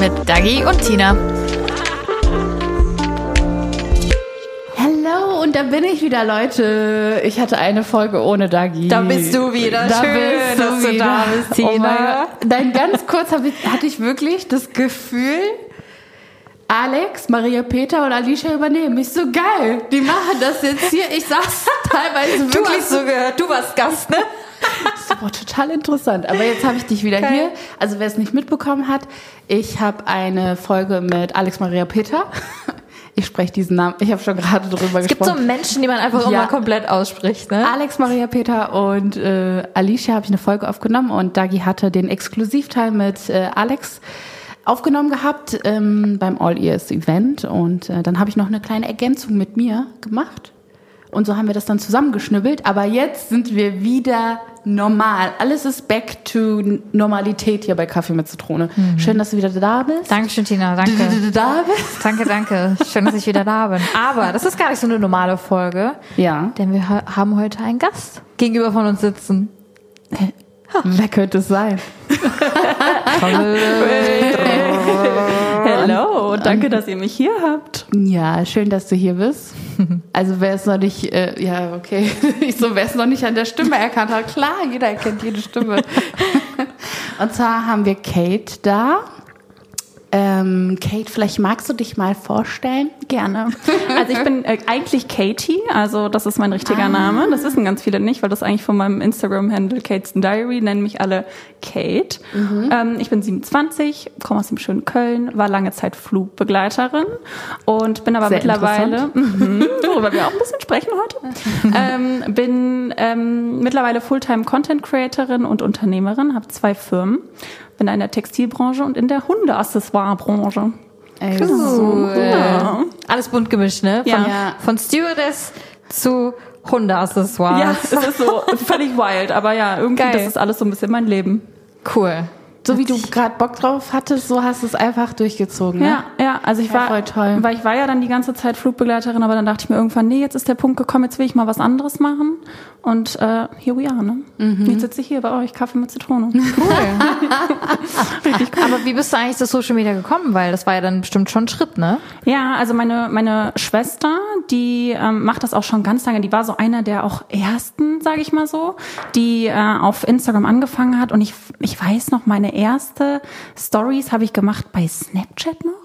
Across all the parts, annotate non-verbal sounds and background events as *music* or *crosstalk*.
Mit Dagi und Tina. Hallo, und da bin ich wieder, Leute. Ich hatte eine Folge ohne Dagi. Da bist du wieder. Da Schön, bist du dass du wieder. da bist, Oh Tina. Gott. Nein, ganz kurz ich, hatte ich wirklich das Gefühl, Alex, Maria Peter und Alicia übernehmen. Ich so geil. Die machen das jetzt hier. Ich saß *laughs* teilweise Du wirklich hast so gehört, du warst Gast, ne? Das war total interessant. Aber jetzt habe ich dich wieder Geil. hier. Also wer es nicht mitbekommen hat, ich habe eine Folge mit Alex Maria Peter. Ich spreche diesen Namen. Ich habe schon gerade drüber Es gibt so gesprochen. Menschen, die man einfach Ja. immer komplett ausspricht, ne? Alex Maria Peter und äh, Alicia habe ich eine Folge aufgenommen und Dagi hatte den Exklusivteil mit äh, Alex aufgenommen gehabt ähm, beim All Ears Event und äh, dann habe ich noch eine kleine Ergänzung mit mir gemacht und so haben wir das dann zusammengeschnibbelt. Aber jetzt sind wir wieder normal. Alles ist back to Normalität hier bei Kaffee mit Zitrone. Schön, dass du wieder da bist. Dankeschön, Tina, danke. Da bist. Danke, danke. Schön, dass ich wieder da bin. Aber das ist gar nicht so eine normale Folge, Ja. denn wir ha- haben heute einen Gast gegenüber von uns sitzen. Wer könnte es sein? *laughs* *laughs* Hello, danke, dass ihr mich hier habt. Ja, schön, dass du hier bist. *laughs* Also wer es noch nicht, äh, ja, okay. *laughs* Ich so, wer es noch nicht an der Stimme erkannt hat, klar, jeder erkennt jede Stimme. *laughs* Und zwar haben wir Kate da. Ähm, Kate, vielleicht magst du dich mal vorstellen? Gerne. *laughs* Also ich bin äh, eigentlich Katie, also das ist mein richtiger Name. Das wissen ganz viele nicht, weil das eigentlich von meinem Instagram-Handle Kate's Diary nennen mich alle Kate. Ähm, ich bin 27, komme aus dem schönen Köln, war lange Zeit Flugbegleiterin und bin aber Sehr mittlerweile, mhm, *laughs* worüber wir auch ein bisschen sprechen heute, *laughs* ähm, bin ähm, mittlerweile Fulltime Content Creatorin und Unternehmerin, habe zwei Firmen, bin in der Textilbranche und in der Hundeaccessoire-Branche. Ey, Cool. Ja. Alles bunt gemischt, ne? Von, Ja. von Stewardess zu Hundeaccessoires. Ja, es ist so völlig wild, aber ja, irgendwie, Geil. das ist alles so ein bisschen mein Leben. Cool. So wie du gerade Bock drauf hattest, so hast du es einfach durchgezogen. Ne? Ja, ja, also ich Ja, war, voll toll. weil ich war ja dann die ganze Zeit Flugbegleiterin, aber dann dachte ich mir irgendwann, nee, jetzt ist der Punkt gekommen, jetzt will ich mal was anderes machen. Und äh, here we are, ne? Mhm. Jetzt sitze ich hier bei euch, Kaffee mit Zitrone. *laughs* Aber wie bist du eigentlich zu Social Media gekommen? Weil das war ja dann bestimmt schon ein Schritt, ne? Ja, also meine, meine Schwester, die ähm, macht das auch schon ganz lange. Die war so einer der auch ersten, sage ich mal so, die äh, auf Instagram angefangen hat. Und ich, ich weiß noch, meine erste Stories habe ich gemacht bei Snapchat noch.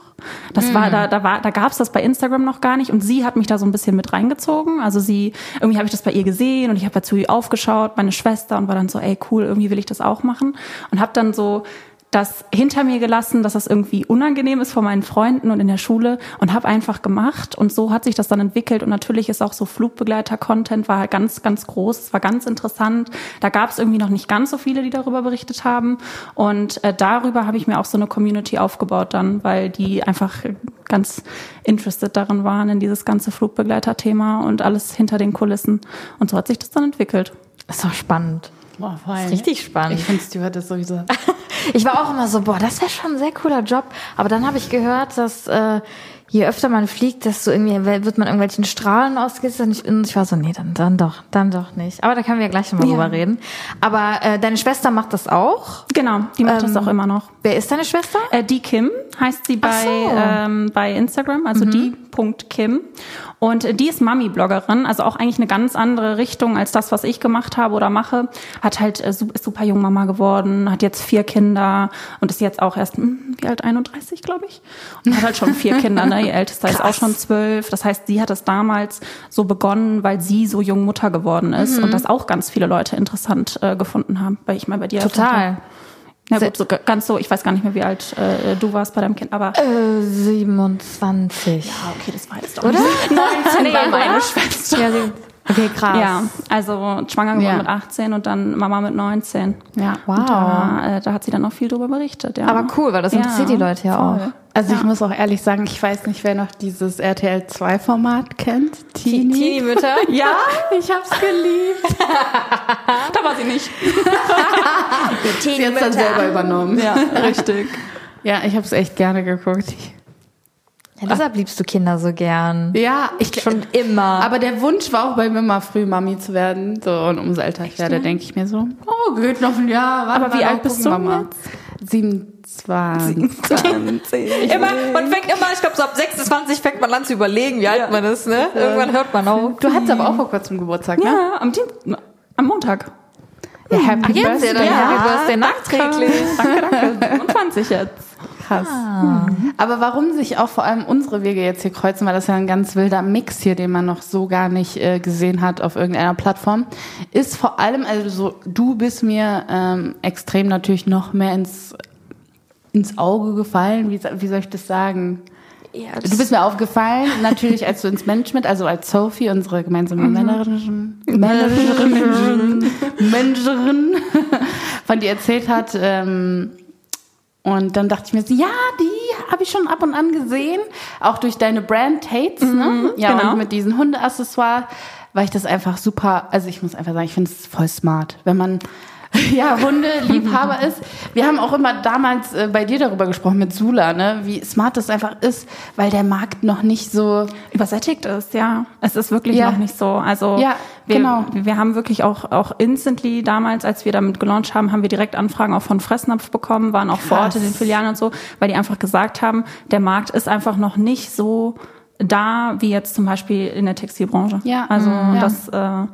Das war da, da war, da gab's das bei Instagram noch gar nicht und sie hat mich da so ein bisschen mit reingezogen. Also sie, irgendwie habe ich das bei ihr gesehen und ich habe dazu aufgeschaut, meine Schwester und war dann so, ey cool, irgendwie will ich das auch machen und habe dann so das hinter mir gelassen, dass das irgendwie unangenehm ist vor meinen Freunden und in der Schule und habe einfach gemacht und so hat sich das dann entwickelt und natürlich ist auch so Flugbegleiter-Content war ganz, ganz groß, es war ganz interessant. Da gab es irgendwie noch nicht ganz so viele, die darüber berichtet haben und äh, darüber habe ich mir auch so eine Community aufgebaut dann, weil die einfach ganz interested darin waren in dieses ganze Flugbegleiter-Thema und alles hinter den Kulissen und so hat sich das dann entwickelt. Ist doch spannend. Boah, voll. Richtig spannend. Ich finde Steward ist sowieso. *laughs* Ich war auch immer so, boah, das wäre schon ein sehr cooler Job. Aber dann habe ich gehört, dass äh, je öfter man fliegt, desto irgendwie wird man irgendwelchen Strahlen ausgesetzt. Und ich, und ich war so, nee, dann, dann doch, dann doch nicht. Aber da können wir ja gleich nochmal Ja. drüber reden. Aber äh, deine Schwester macht das auch. Genau, die macht das Ähm, auch immer noch. Wer ist deine Schwester? Äh, die Kim heißt sie bei, so. Mhm. ähm, bei Instagram, also die.kim. Und äh, die ist Mami-Bloggerin, also auch eigentlich eine ganz andere Richtung als das, was ich gemacht habe oder mache. Hat halt äh, ist super jung Mama geworden, hat jetzt vier Kinder und ist jetzt auch erst, hm, wie alt, 31, glaube ich. Und hat halt schon vier *laughs* Kinder, ne? Ihr ältester ist auch Krass. schon zwölf. Das heißt, sie hat es damals so begonnen, weil sie so jung Mutter geworden ist Mhm. und das auch ganz viele Leute interessant äh, gefunden haben, weil ich mal bei dir. Total. Ja gut, so, ganz so, ich weiß gar nicht mehr, wie alt äh, du warst bei deinem Kind, aber Äh, 27. Ah, okay, das war jetzt doch Oder? nicht. 19 *laughs* Nee, war meine? Schwester. Ja, okay, krass. Ja, also schwanger geworden Ja. mit 18 und dann Mama mit 19. Ja. Wow. Da, äh, da hat sie dann noch viel drüber berichtet. Ja. Aber cool, weil das interessiert die Leute ja voll. auch. Also ich muss auch ehrlich sagen, ich weiß nicht, wer noch dieses RTL 2 Format kennt. Teenie. Teenie-Mütter? *laughs* Ja, *laughs* ich hab's geliebt. *laughs* Da war sie nicht. Sie hat's dann selber übernommen. Ja, richtig. Ja, ich hab's echt gerne geguckt. Ja, deshalb liebst du Kinder so gern. Ja, ich Schon immer. Aber der Wunsch war auch bei mir mal früh Mami zu werden. So, und umso älter ich werde, denke ich mir so, oh, geht noch ein Jahr. Warte Aber wie alt bist du wir mal. 27. *laughs* immer, man fängt immer, ich glaube, so ab 26 fängt man an zu überlegen, wie alt man ist, ne? Irgendwann hört man auf. Du hattest aber auch vor kurzem Geburtstag, ne? Ja, am, am Montag. Ja, Happy Jetzt ja, dann Ja, Happy Birthday nachträglich. Danke, danke. *laughs* 25 jetzt. Krass. Hm. Aber warum sich auch vor allem unsere Wege jetzt hier kreuzen, weil das ja ein ganz wilder Mix hier, den man noch so gar nicht äh, gesehen hat auf irgendeiner Plattform, ist vor allem, also so, du bist mir ähm, extrem natürlich noch mehr ins, ins Auge gefallen. Wie, wie soll ich das sagen? Du bist mir aufgefallen, natürlich als du ins Management, also als Sophie, unsere gemeinsame Managerin, Managerin, Managerin von dir erzählt hat. Ähm, und dann dachte ich mir so, ja, die habe ich schon ab und an gesehen, auch durch deine Brand Tates, ne? Ja, genau. und mit diesen Hundeaccessoires, weil ich das einfach super, also ich muss einfach sagen, ich finde es voll smart, wenn man *laughs* ja, Hundeliebhaber ist. Wir haben auch immer damals äh, bei dir darüber gesprochen mit Sula, ne, wie smart das einfach ist, weil der Markt noch nicht so Übersättigt ist, ja. Es ist wirklich Ja. noch nicht so. Also Ja, wir, genau. wir haben wirklich auch, auch instantly damals, als wir damit gelauncht haben, haben wir direkt Anfragen auch von Fressnapf bekommen, waren auch vor Ort Krass. in den Filialen und so, weil die einfach gesagt haben, der Markt ist einfach noch nicht so da wie jetzt zum Beispiel in der Textilbranche. Ja. Also Mhm. Ja. das äh,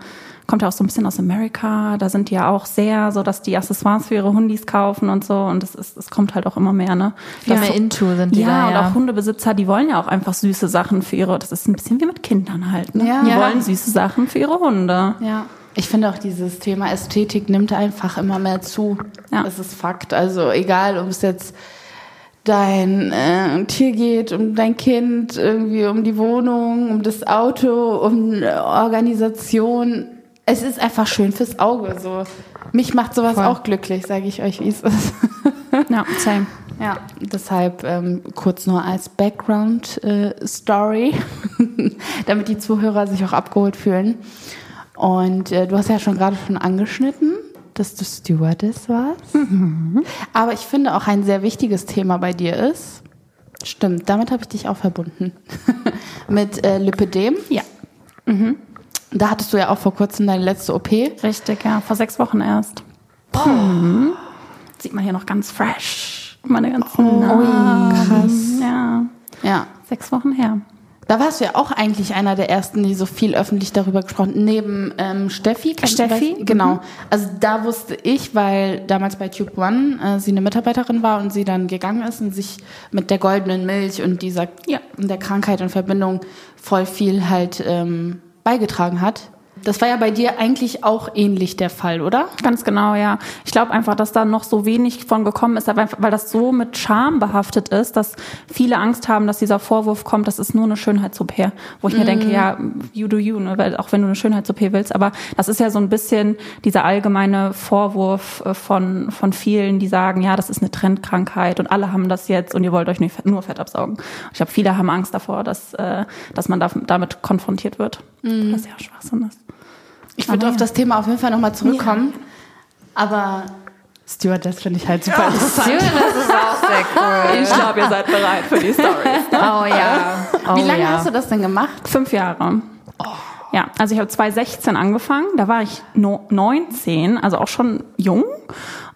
kommt ja auch so ein bisschen aus Amerika. Da sind die ja auch sehr so, dass die Accessoires für ihre Hundis kaufen und so. Und das ist, es kommt halt auch immer mehr, ne? Viel Das- mehr into sind die ja, da, und ja. auch Hundebesitzer, die wollen ja auch einfach süße Sachen für ihre, das ist ein bisschen wie mit Kindern halt. Ne? Ja. Die Ja. wollen süße Sachen für ihre Hunde. Ja. Ich finde auch dieses Thema Ästhetik nimmt einfach immer mehr zu. Ja. Das ist Fakt. Also egal, ob es jetzt dein äh, Tier geht, um dein Kind, irgendwie um die Wohnung, um das Auto, um äh, Organisation. Es ist einfach schön fürs Auge. So mich macht sowas Voll. auch glücklich, sage ich euch, wie es ist. Ja, same. Ja, deshalb ähm, kurz nur als Background-Story, *laughs* damit die Zuhörer sich auch abgeholt fühlen. Und äh, du hast ja schon gerade schon angeschnitten, dass du Stewardess warst. Aber ich finde auch ein sehr wichtiges Thema bei dir ist, stimmt, damit habe ich dich auch verbunden, *laughs* mit äh, Lipidem. Ja, Da hattest du ja auch vor kurzem deine letzte OP. richtig, ja. Vor sechs Wochen erst. Mhm. Sieht man hier noch ganz fresh. Meine ganzen oh, krass. Ja, Ja. sechs Wochen her. Da warst du ja auch eigentlich einer der ersten, die so viel öffentlich darüber gesprochen neben ähm, Steffi. Steffi? weiß- Genau. Also da wusste ich, weil damals bei Tube One äh, sie eine Mitarbeiterin war und sie dann gegangen ist und sich mit der goldenen Milch und dieser Ja. und der Krankheit und Verbindung voll viel halt ähm, beigetragen hat. Das war ja bei dir eigentlich auch ähnlich der Fall, oder? Ganz genau, ja. Ich glaube einfach, dass da noch so wenig von gekommen ist, weil das so mit Scham behaftet ist, dass viele Angst haben, dass dieser Vorwurf kommt, das ist nur eine Schönheits-OP. Wo ich mir denke, ja, you do you, ne? weil auch wenn du eine Schönheits-OP willst, aber das ist ja so ein bisschen dieser allgemeine Vorwurf äh, von, von vielen, die sagen, ja, das ist eine Trendkrankheit und alle haben das jetzt und ihr wollt euch nur Fett, absaugen. Ich glaube, viele haben Angst davor, dass, äh, dass man da, damit konfrontiert wird. Was ja Schwachsinn ist. Ich würde auf das Thema auf jeden Fall nochmal zurückkommen. Aber Stewardess finde ich halt super interessant. Das ist auch sehr cool. Ich glaube, ihr seid bereit für die Stories. Oh ja. Oh, Wie lange ja. hast du das denn gemacht? Fünf Jahre. Ja, also ich habe 2016 angefangen, da war ich no 19, also auch schon jung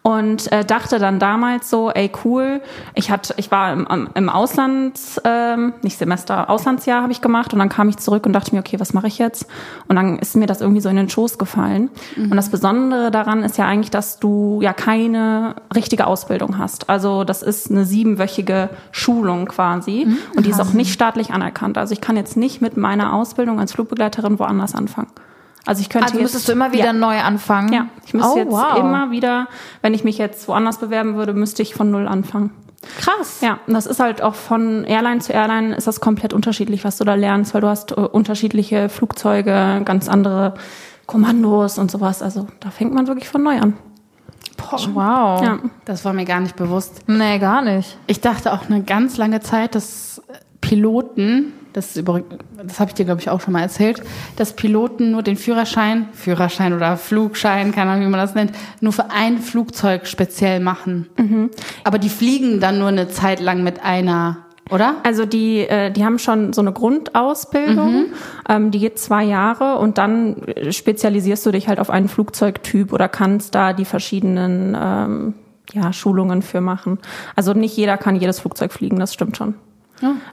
und äh, dachte dann damals so, ey cool, ich hatte, ich war im, im- im Ausland, ähm, nicht Semester, Auslandsjahr habe ich gemacht und dann kam ich zurück und dachte mir, okay, was mache ich jetzt? Und dann ist mir das irgendwie so in den Schoß gefallen. Und das Besondere daran ist ja eigentlich, dass du ja keine richtige Ausbildung hast. Also das ist eine siebenwöchige Schulung quasi und die ist auch nicht staatlich anerkannt. Also ich kann jetzt nicht mit meiner Ausbildung als Flugbegleiterin woanders anfangen. Also ich könnte Also jetzt, müsstest du immer wieder ja, neu anfangen? ja, ich müsste oh, jetzt wow. immer wieder, wenn ich mich jetzt woanders bewerben würde, müsste ich von null anfangen. Krass. Ja, und das ist halt auch von Airline zu Airline ist das komplett unterschiedlich, was du da lernst, weil du hast äh, unterschiedliche Flugzeuge, ganz andere Kommandos und sowas. Also da fängt man wirklich von neu an. Wow. Ja. Das war mir gar nicht bewusst. Nee, gar nicht. Ich dachte auch eine ganz lange Zeit, dass Piloten, das ist übrigens, das habe ich dir glaube ich auch schon mal erzählt, dass Piloten nur den Führerschein, Führerschein oder Flugschein, keine Ahnung, wie man das nennt, nur für ein Flugzeug speziell machen. Aber die fliegen dann nur eine Zeit lang mit einer, oder? Also die, äh, die haben schon so eine Grundausbildung, ähm, die geht zwei Jahre und dann spezialisierst du dich halt auf einen Flugzeugtyp oder kannst da die verschiedenen ähm, ja, Schulungen für machen. Also nicht jeder kann jedes Flugzeug fliegen, das stimmt schon.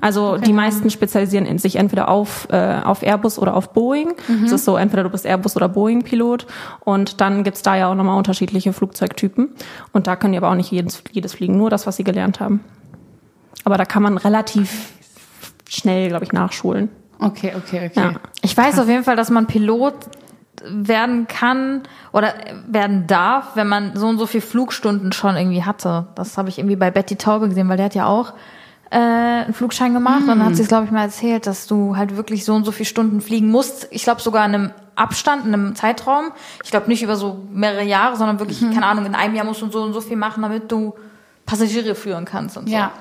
Also die meisten spezialisieren in sich entweder auf, äh, auf Airbus oder auf Boeing. Es ist so, entweder du bist Airbus oder Boeing-Pilot und dann gibt's da ja auch nochmal unterschiedliche Flugzeugtypen. Und da können die aber auch nicht jedes, jedes fliegen, nur das, was sie gelernt haben. Aber da kann man relativ schnell, glaube ich, nachschulen. Okay, okay, okay. Ja. Ich weiß auf jeden Fall, dass man Pilot werden kann oder werden darf, wenn man so und so viel Flugstunden schon irgendwie hatte. Das habe ich irgendwie bei Betty Taube gesehen, weil der hat ja auch äh, einen Flugschein gemacht und dann hat sie es, glaube ich, mal erzählt, dass du halt wirklich so und so viele Stunden fliegen musst. Ich glaube sogar in einem Abstand, in einem Zeitraum. Ich glaube nicht über so mehrere Jahre, sondern wirklich, keine Ahnung, in einem Jahr musst du so und so viel machen, damit du Passagiere führen kannst und so. Ja.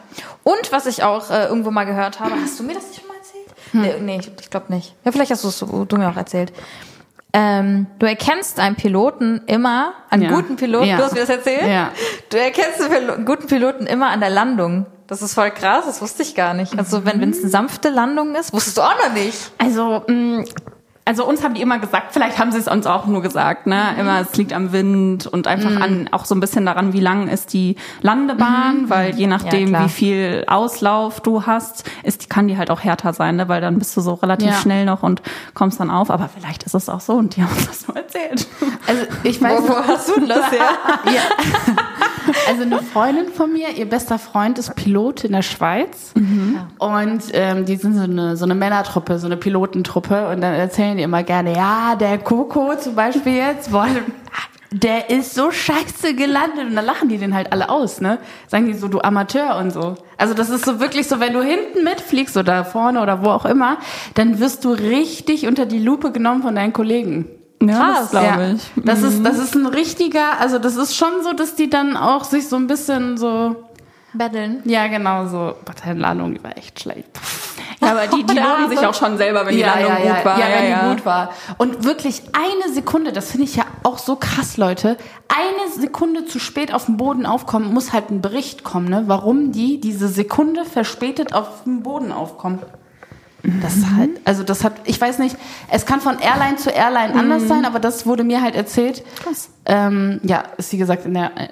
Und was ich auch äh, irgendwo mal gehört habe, hast du mir das nicht schon mal erzählt? Nee, nee, ich, ich glaube nicht. Ja, vielleicht hast du es du mir auch erzählt. Ähm, du erkennst einen Piloten immer, einen Ja. guten Piloten, Ja. du hast mir das erzählt? Ja. Du erkennst einen guten Piloten immer an der Landung. Das ist voll krass, das wusste ich gar nicht. Also wenn es eine sanfte Landung ist, wusstest du auch noch nicht. Also, mh, also uns haben die immer gesagt, vielleicht haben sie es uns auch nur gesagt, ne? Immer, es liegt am Wind und einfach an, auch so ein bisschen daran, wie lang ist die Landebahn, weil je nachdem, klar. wie viel Auslauf du hast, ist, kann die halt auch härter sein, ne? Weil dann bist du so relativ Ja. schnell noch und kommst dann auf. Aber vielleicht ist es auch so und die haben uns das nur erzählt. Also ich weiß, Wo, wo hast du denn das her? *laughs* Ja. Also eine Freundin von mir, ihr bester Freund ist Pilot in der Schweiz und ähm, die sind so eine, so eine Männertruppe, so eine Pilotentruppe und dann erzählen die immer gerne, ja, der Coco zum Beispiel jetzt, boah, der ist so scheiße gelandet und dann lachen die den halt alle aus, ne? Sagen die so, du Amateur und so. Also das ist so wirklich so, wenn du hinten mitfliegst oder vorne oder wo auch immer, dann wirst du richtig unter die Lupe genommen von deinen Kollegen. Ja, Krass, glaube Ja, ich. das ist, das ist ein richtiger, also das ist schon so, dass die dann auch sich so ein bisschen so, Betteln. ja genau so, boah, deine Landung die war echt schlecht. Ja, aber die, die *laughs* loben sich auch schon selber, wenn die ja, Landung ja, ja, gut war. Ja, wenn die gut war. Und wirklich eine Sekunde, das finde ich ja auch so krass, Leute, eine Sekunde zu spät auf dem Boden aufkommen, muss halt ein Bericht kommen, ne, warum die diese Sekunde verspätet auf dem Boden aufkommen. Das ist halt, also das hat, ich weiß nicht, es kann von Airline zu Airline anders sein, aber das wurde mir halt erzählt. Krass. Ähm, ja, ist wie gesagt in der äh,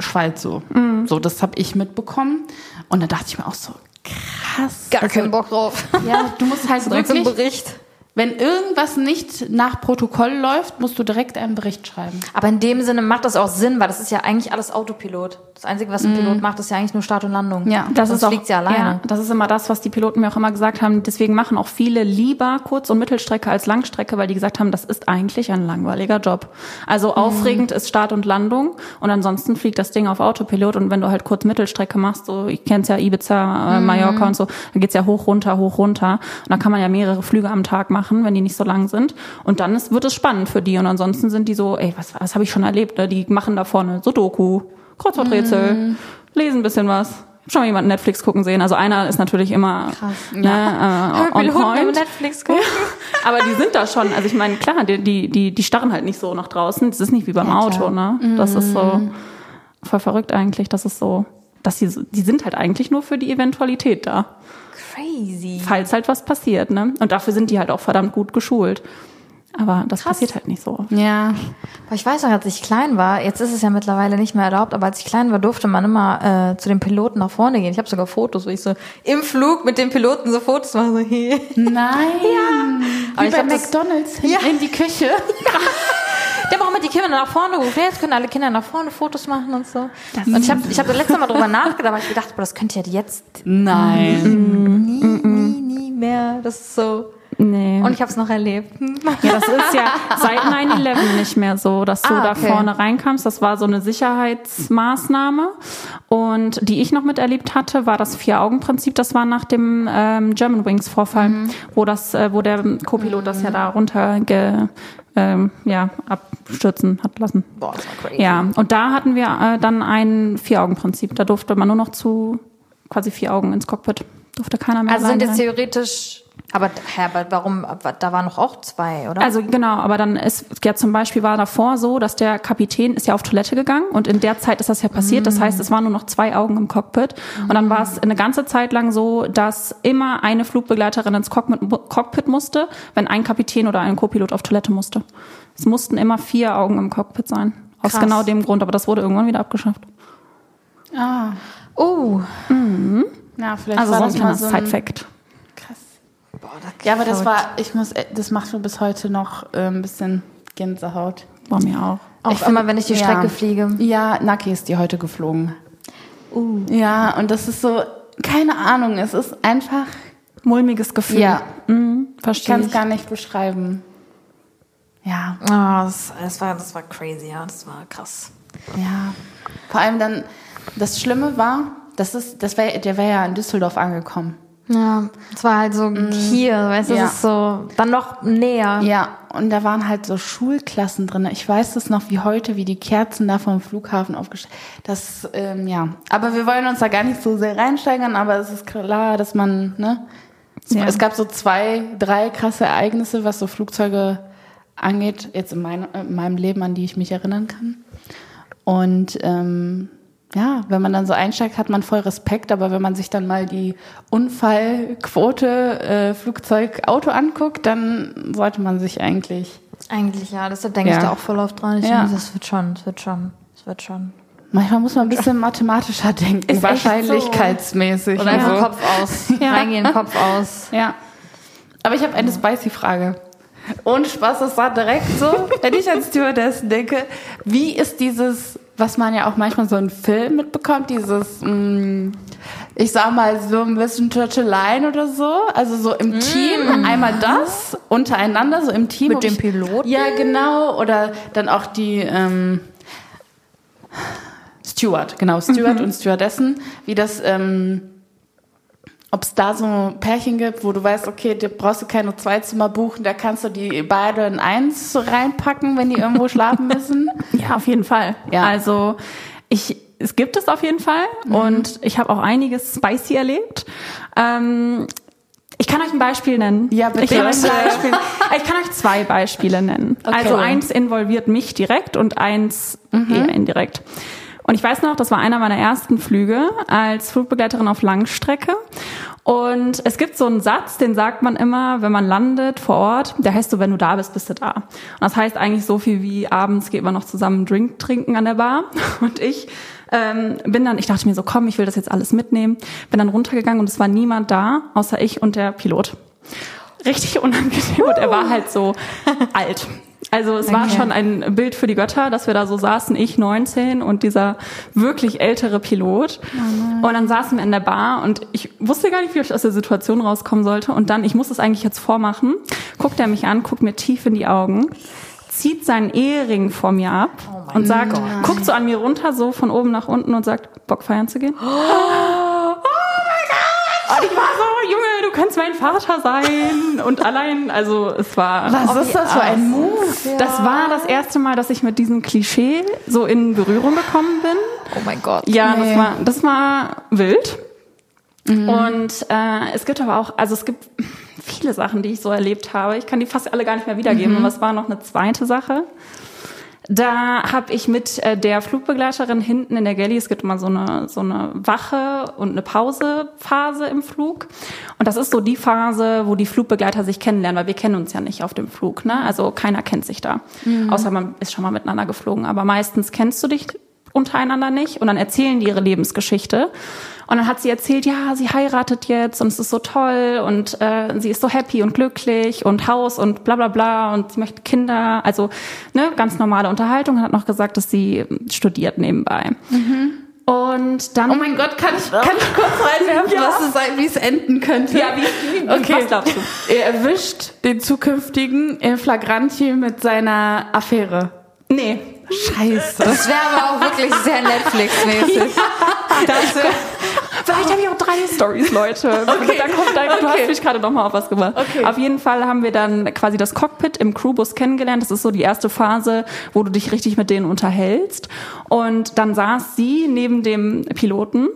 Schweiz so. So, das habe ich mitbekommen. Und da dachte ich mir auch so, krass. Gar Also, keinen Bock drauf. Ja, du musst halt wirklich, Bericht. Wenn irgendwas nicht nach Protokoll läuft, musst du direkt einen Bericht schreiben. Aber in dem Sinne macht das auch Sinn, weil das ist ja eigentlich alles Autopilot. Das Einzige, was ein Pilot macht, ist ja eigentlich nur Start und Landung. Ja, Das Sonst ist auch, fliegt sie alleine. Ja, das ist immer das, was die Piloten mir auch immer gesagt haben. Deswegen machen auch viele lieber Kurz- und Mittelstrecke als Langstrecke, weil die gesagt haben, das ist eigentlich ein langweiliger Job. Also aufregend ist Start und Landung und ansonsten fliegt das Ding auf Autopilot und wenn du halt Kurz-Mittelstrecke machst, so ich kenn's ja Ibiza, äh, Mallorca und so, dann geht's ja hoch runter, hoch runter und dann kann man ja mehrere Flüge am Tag machen, wenn die nicht so lang sind und dann ist, wird es spannend für die und ansonsten sind die so, ey, was, was habe ich schon erlebt? Ne? Die machen da vorne Sudoku, Kreuzworträtsel, lesen ein bisschen was. Schon mal jemanden Netflix gucken sehen. Also einer ist natürlich immer ne, äh, on point. Netflix gucken. Aber die sind da schon. Also ich meine, klar, die, die, die, die starren halt nicht so nach draußen. Das ist nicht wie beim Auto, ne? Das ist so voll verrückt eigentlich. Das ist so, dass die, so- die sind halt eigentlich nur für die Eventualität da. Crazy. Falls halt was passiert, ne? Und dafür sind die halt auch verdammt gut geschult. Aber das passiert halt nicht so. Ja. Aber ich weiß noch, als ich klein war, jetzt ist es ja mittlerweile nicht mehr erlaubt, aber als ich klein war, durfte man immer äh, zu den Piloten nach vorne gehen. Ich habe sogar Fotos, wo ich so im Flug mit den Piloten so Fotos mache, so hier. Nein. *laughs* Aber Wie ich bei glaub, das- McDonalds hin, Ja. in die Küche. *laughs* Der braucht mit die Kinder nach vorne gerufen. Jetzt können alle Kinder nach vorne Fotos machen und so. und ich habe ich hab das letzte Mal drüber *laughs* nachgedacht, weil ich gedacht, boah, das könnte ja jetzt Nein. nie, nie, nie mehr. Das ist so. Nee. Und ich habe es noch erlebt. *laughs* Ja, das ist ja seit 9-11 nicht mehr so, dass du Ah, da okay. vorne reinkamst. Das war so eine Sicherheitsmaßnahme. Und die ich noch miterlebt hatte, war das Vier-Augen-Prinzip. Das war nach dem ähm, German Wings-Vorfall, Mhm. wo das, äh, wo der Co-Pilot das ja da runter ge, ähm, ja, abstürzen hat lassen. Boah, das war crazy. Ja, und da hatten wir äh, dann ein Vier-Augen-Prinzip. Da durfte man nur noch zu quasi vier Augen ins Cockpit. Durfte keiner mehr Also rein. sind jetzt theoretisch, aber, hä, aber warum, da waren noch auch zwei, oder? Also genau, aber dann ist ja zum Beispiel war davor so, dass der Kapitän ist ja auf Toilette gegangen und in der Zeit ist das ja passiert. Das heißt, es waren nur noch zwei Augen im Cockpit und dann war es eine ganze Zeit lang so, dass immer eine Flugbegleiterin ins Cockpit, Cockpit musste, wenn ein Kapitän oder ein Co-Pilot auf Toilette musste. Es mussten immer vier Augen im Cockpit sein. Aus Krass. genau dem Grund, aber das wurde irgendwann wieder abgeschafft. Ah, oh, ja, vielleicht Also war sonst das mal so ein Side-Fact. Krass. boah, das Ja, aber das war, ich muss, äh, das macht mir bis heute noch äh, ein bisschen Gänsehaut. War mir auch. Auch Ich immer, wenn ich die ja. Strecke fliege. Ja, Naki ist die heute geflogen. Uh. Ja, und das ist so, keine Ahnung, es ist einfach, Mulmiges Gefühl. ja, Mhm, ich verstehe kann es ich. gar nicht beschreiben. Ja, Ah, das, das, war, das war crazy, ja, das war krass. ja. Vor allem dann, das Schlimme war, das ist, das wär, der wäre ja in Düsseldorf angekommen. Ja, es war halt so hier, weißt du, Ja. es ist so, dann noch näher. Ja, und da waren halt so Schulklassen drin. Ich weiß es noch wie heute, wie die Kerzen da vom Flughafen aufgestellt. Das, ähm, ja. Aber wir wollen uns da gar nicht so sehr reinsteigern, aber es ist klar, dass man, ne? Es, Ja. es gab so zwei, drei krasse Ereignisse, was so Flugzeuge angeht, jetzt in, mein, in meinem Leben, an die ich mich erinnern kann. Und ähm, ja, wenn man dann so einsteigt, hat man voll Respekt, aber wenn man sich dann mal die Unfallquote äh, Flugzeug-Auto anguckt, dann sollte man sich eigentlich. Eigentlich ja, deshalb denke ich Ja. da auch voll oft dran. Ich Ja. denke, das wird schon, das wird schon, das wird schon. Manchmal muss man ein bisschen mathematischer denken, Ist wahrscheinlichkeitsmäßig. Oder einfach und so. Kopf aus. *laughs* Ja. Reingehen, Kopf aus. Ja. Aber ich habe eine Spicy-Frage. Ohne Spaß, das war direkt so, wenn ich an Stewardessen denke, wie ist dieses, was man ja auch manchmal so in Filmen mitbekommt, dieses, mh, ich sag mal, so ein bisschen Churcheleien oder so, also so im Team, einmal das, untereinander, so im Team. Mit dem Piloten? Ja, genau, oder dann auch die, ähm, Steward, genau, Steward und Stewardessen, wie das, ähm, ob es da so Pärchen gibt, wo du weißt, okay, da brauchst du keine zwei Zimmer buchen, da kannst du die beide in eins reinpacken, wenn die irgendwo *laughs* schlafen müssen. Ja, auf jeden Fall. Ja. Also ich, es gibt es auf jeden Fall und ich habe auch einiges spicy erlebt. Ähm, ich kann euch ein Beispiel nennen. Ja, bitte. Ich kann euch, *laughs* Beispiel, ich kann euch zwei Beispiele nennen. Okay. Also eins involviert mich direkt und eins eher indirekt. Und ich weiß noch, das war einer meiner ersten Flüge als Flugbegleiterin auf Langstrecke. Und es gibt so einen Satz, den sagt man immer, wenn man landet vor Ort, der heißt so, wenn du da bist, bist du da. Und das heißt eigentlich so viel wie abends geht man noch zusammen einen Drink trinken an der Bar. *laughs* Und ich ähm, bin dann, ich dachte mir so, komm, ich will das jetzt alles mitnehmen. Bin dann runtergegangen und es war niemand da, außer ich und der Pilot. Richtig unangenehm und er war halt so *laughs* alt. Also es war Okay. schon ein Bild für die Götter, dass wir da so saßen, ich 19 und dieser wirklich ältere Pilot. und dann saßen wir in der Bar und ich wusste gar nicht, wie ich aus der Situation rauskommen sollte. Und dann, ich muss das eigentlich jetzt vormachen, guckt er mich an, guckt mir tief in die Augen, zieht seinen Ehering vor mir ab und sagt, guckt so an mir runter, so von oben nach unten und sagt, Bock feiern zu gehen? Und *laughs* ich war so, Junge, du kannst mein Vater sein. Und allein, also es war. Was ist das für ein Move? Das war das erste Mal, dass ich mit diesem Klischee so in Berührung gekommen bin. Oh mein Gott. Ja, Nee. das war, das war wild. Und äh, es gibt aber auch, also es gibt viele Sachen, die ich so erlebt habe. Ich kann die fast alle gar nicht mehr wiedergeben. Aber es war noch eine zweite Sache. Da habe ich mit äh, der Flugbegleiterin hinten in der Galley, es gibt immer so eine, so eine Wache und eine Pausephase im Flug. Und das ist so die Phase, wo die Flugbegleiter sich kennenlernen, weil wir kennen uns ja nicht auf dem Flug. Ne? Also keiner kennt sich da. Außer man ist schon mal miteinander geflogen. Aber meistens kennst du dich untereinander nicht und dann erzählen die ihre Lebensgeschichte. Und dann hat sie erzählt, ja, sie heiratet jetzt und es ist so toll und äh, sie ist so happy und glücklich und Haus und bla bla bla und sie möchte Kinder. Also ne, ganz normale Unterhaltung. Und hat noch gesagt, dass sie studiert nebenbei. Und dann. Oh mein Gott, kann ich, kann ich kurz reinwerfen, Ja. was es wie es enden könnte? Ja, wie- wie- okay. was glaubst du? Er erwischt den zukünftigen in Flagranti mit seiner Affäre. Nee. Scheiße. Das wäre aber auch wirklich sehr Netflix-mäßig. Das, vielleicht habe ich auch drei Stories, Leute. *laughs* Okay. Da kommt, Du Okay. hast mich gerade noch mal auf was gemacht. Okay. Auf jeden Fall haben wir dann quasi das Cockpit im Crewbus kennengelernt. Das ist so die erste Phase, wo du dich richtig mit denen unterhältst. Und dann saß sie neben dem Piloten.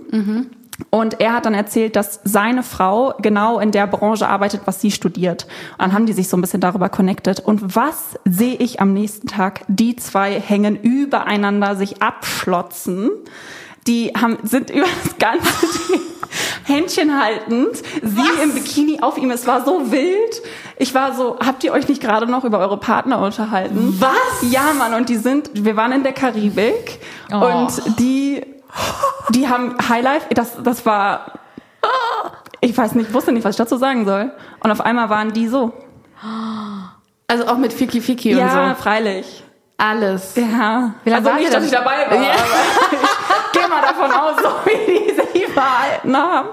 Und er hat dann erzählt, dass seine Frau genau in der Branche arbeitet, was sie studiert. Und dann haben die sich so ein bisschen darüber connected. Und was sehe ich am nächsten Tag? Die zwei hängen übereinander, sich abschlotzen. Die haben, sind *laughs* über das ganze Ding Händchen haltend, sie im Bikini auf ihm. Es war so wild. Ich war so, habt ihr euch nicht gerade noch über eure Partner unterhalten? Was? Ja, Mann. Und die sind, wir waren in der Karibik Oh. und die, die haben Highlife, das, das war, ich weiß nicht, wusste nicht, was ich dazu sagen soll. Und auf einmal waren die so. Also auch mit Fiki Fiki Ja, und so. freilich. Alles. Ja. Wie lange also wart nicht, ihr dass ich dabei war. *laughs* Ja. Aber ich gehe mal davon aus, so wie die sich verhalten haben.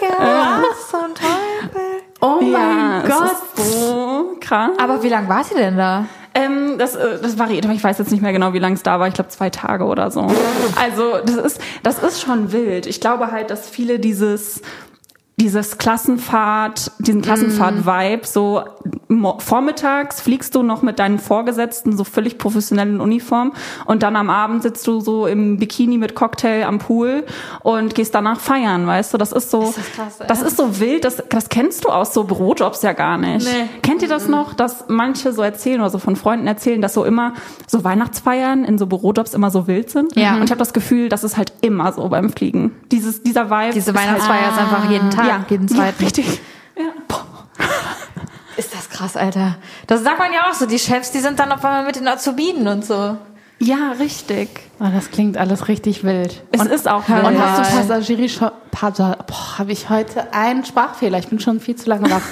Was zum Teufel? Oh ja, mein es Gott. ist so krass. Aber wie lange wart ihr denn da? Ähm, das, äh, das variiert, aber ich weiß jetzt nicht mehr genau, wie lang es da war. Ich glaube zwei Tage oder so. Also das ist, das ist schon wild. Ich glaube halt, dass viele dieses dieses Klassenfahrt, diesen Klassenfahrt-Vibe, so mo- vormittags fliegst du noch mit deinen Vorgesetzten so völlig professionell in Uniform und dann am Abend sitzt du so im Bikini mit Cocktail am Pool und gehst danach feiern, weißt du? Das ist so, das krass, ey. das ist so wild, das, das kennst du aus so Bürojobs ja gar nicht. Nee. Kennt ihr das noch, dass manche so erzählen oder so von Freunden erzählen, dass so immer so Weihnachtsfeiern in so Bürojobs immer so wild sind? Ja. Und ich habe das Gefühl, das ist halt immer so beim Fliegen. Dieses, dieser Vibe. Diese ist halt- Weihnachtsfeier ist einfach jeden Tag, ja, jeden zweiten. Ja, richtig. Ja. *laughs* Ist das krass, Alter. Das sagt man ja auch so. Die Chefs, die sind dann auf einmal mit den Azubinen und so. ja, richtig. Oh, das klingt alles richtig wild. Es ist auch Und wild. hast du. Passagieri schon, boah, habe ich heute einen Sprachfehler. Ich bin schon viel zu lange wach.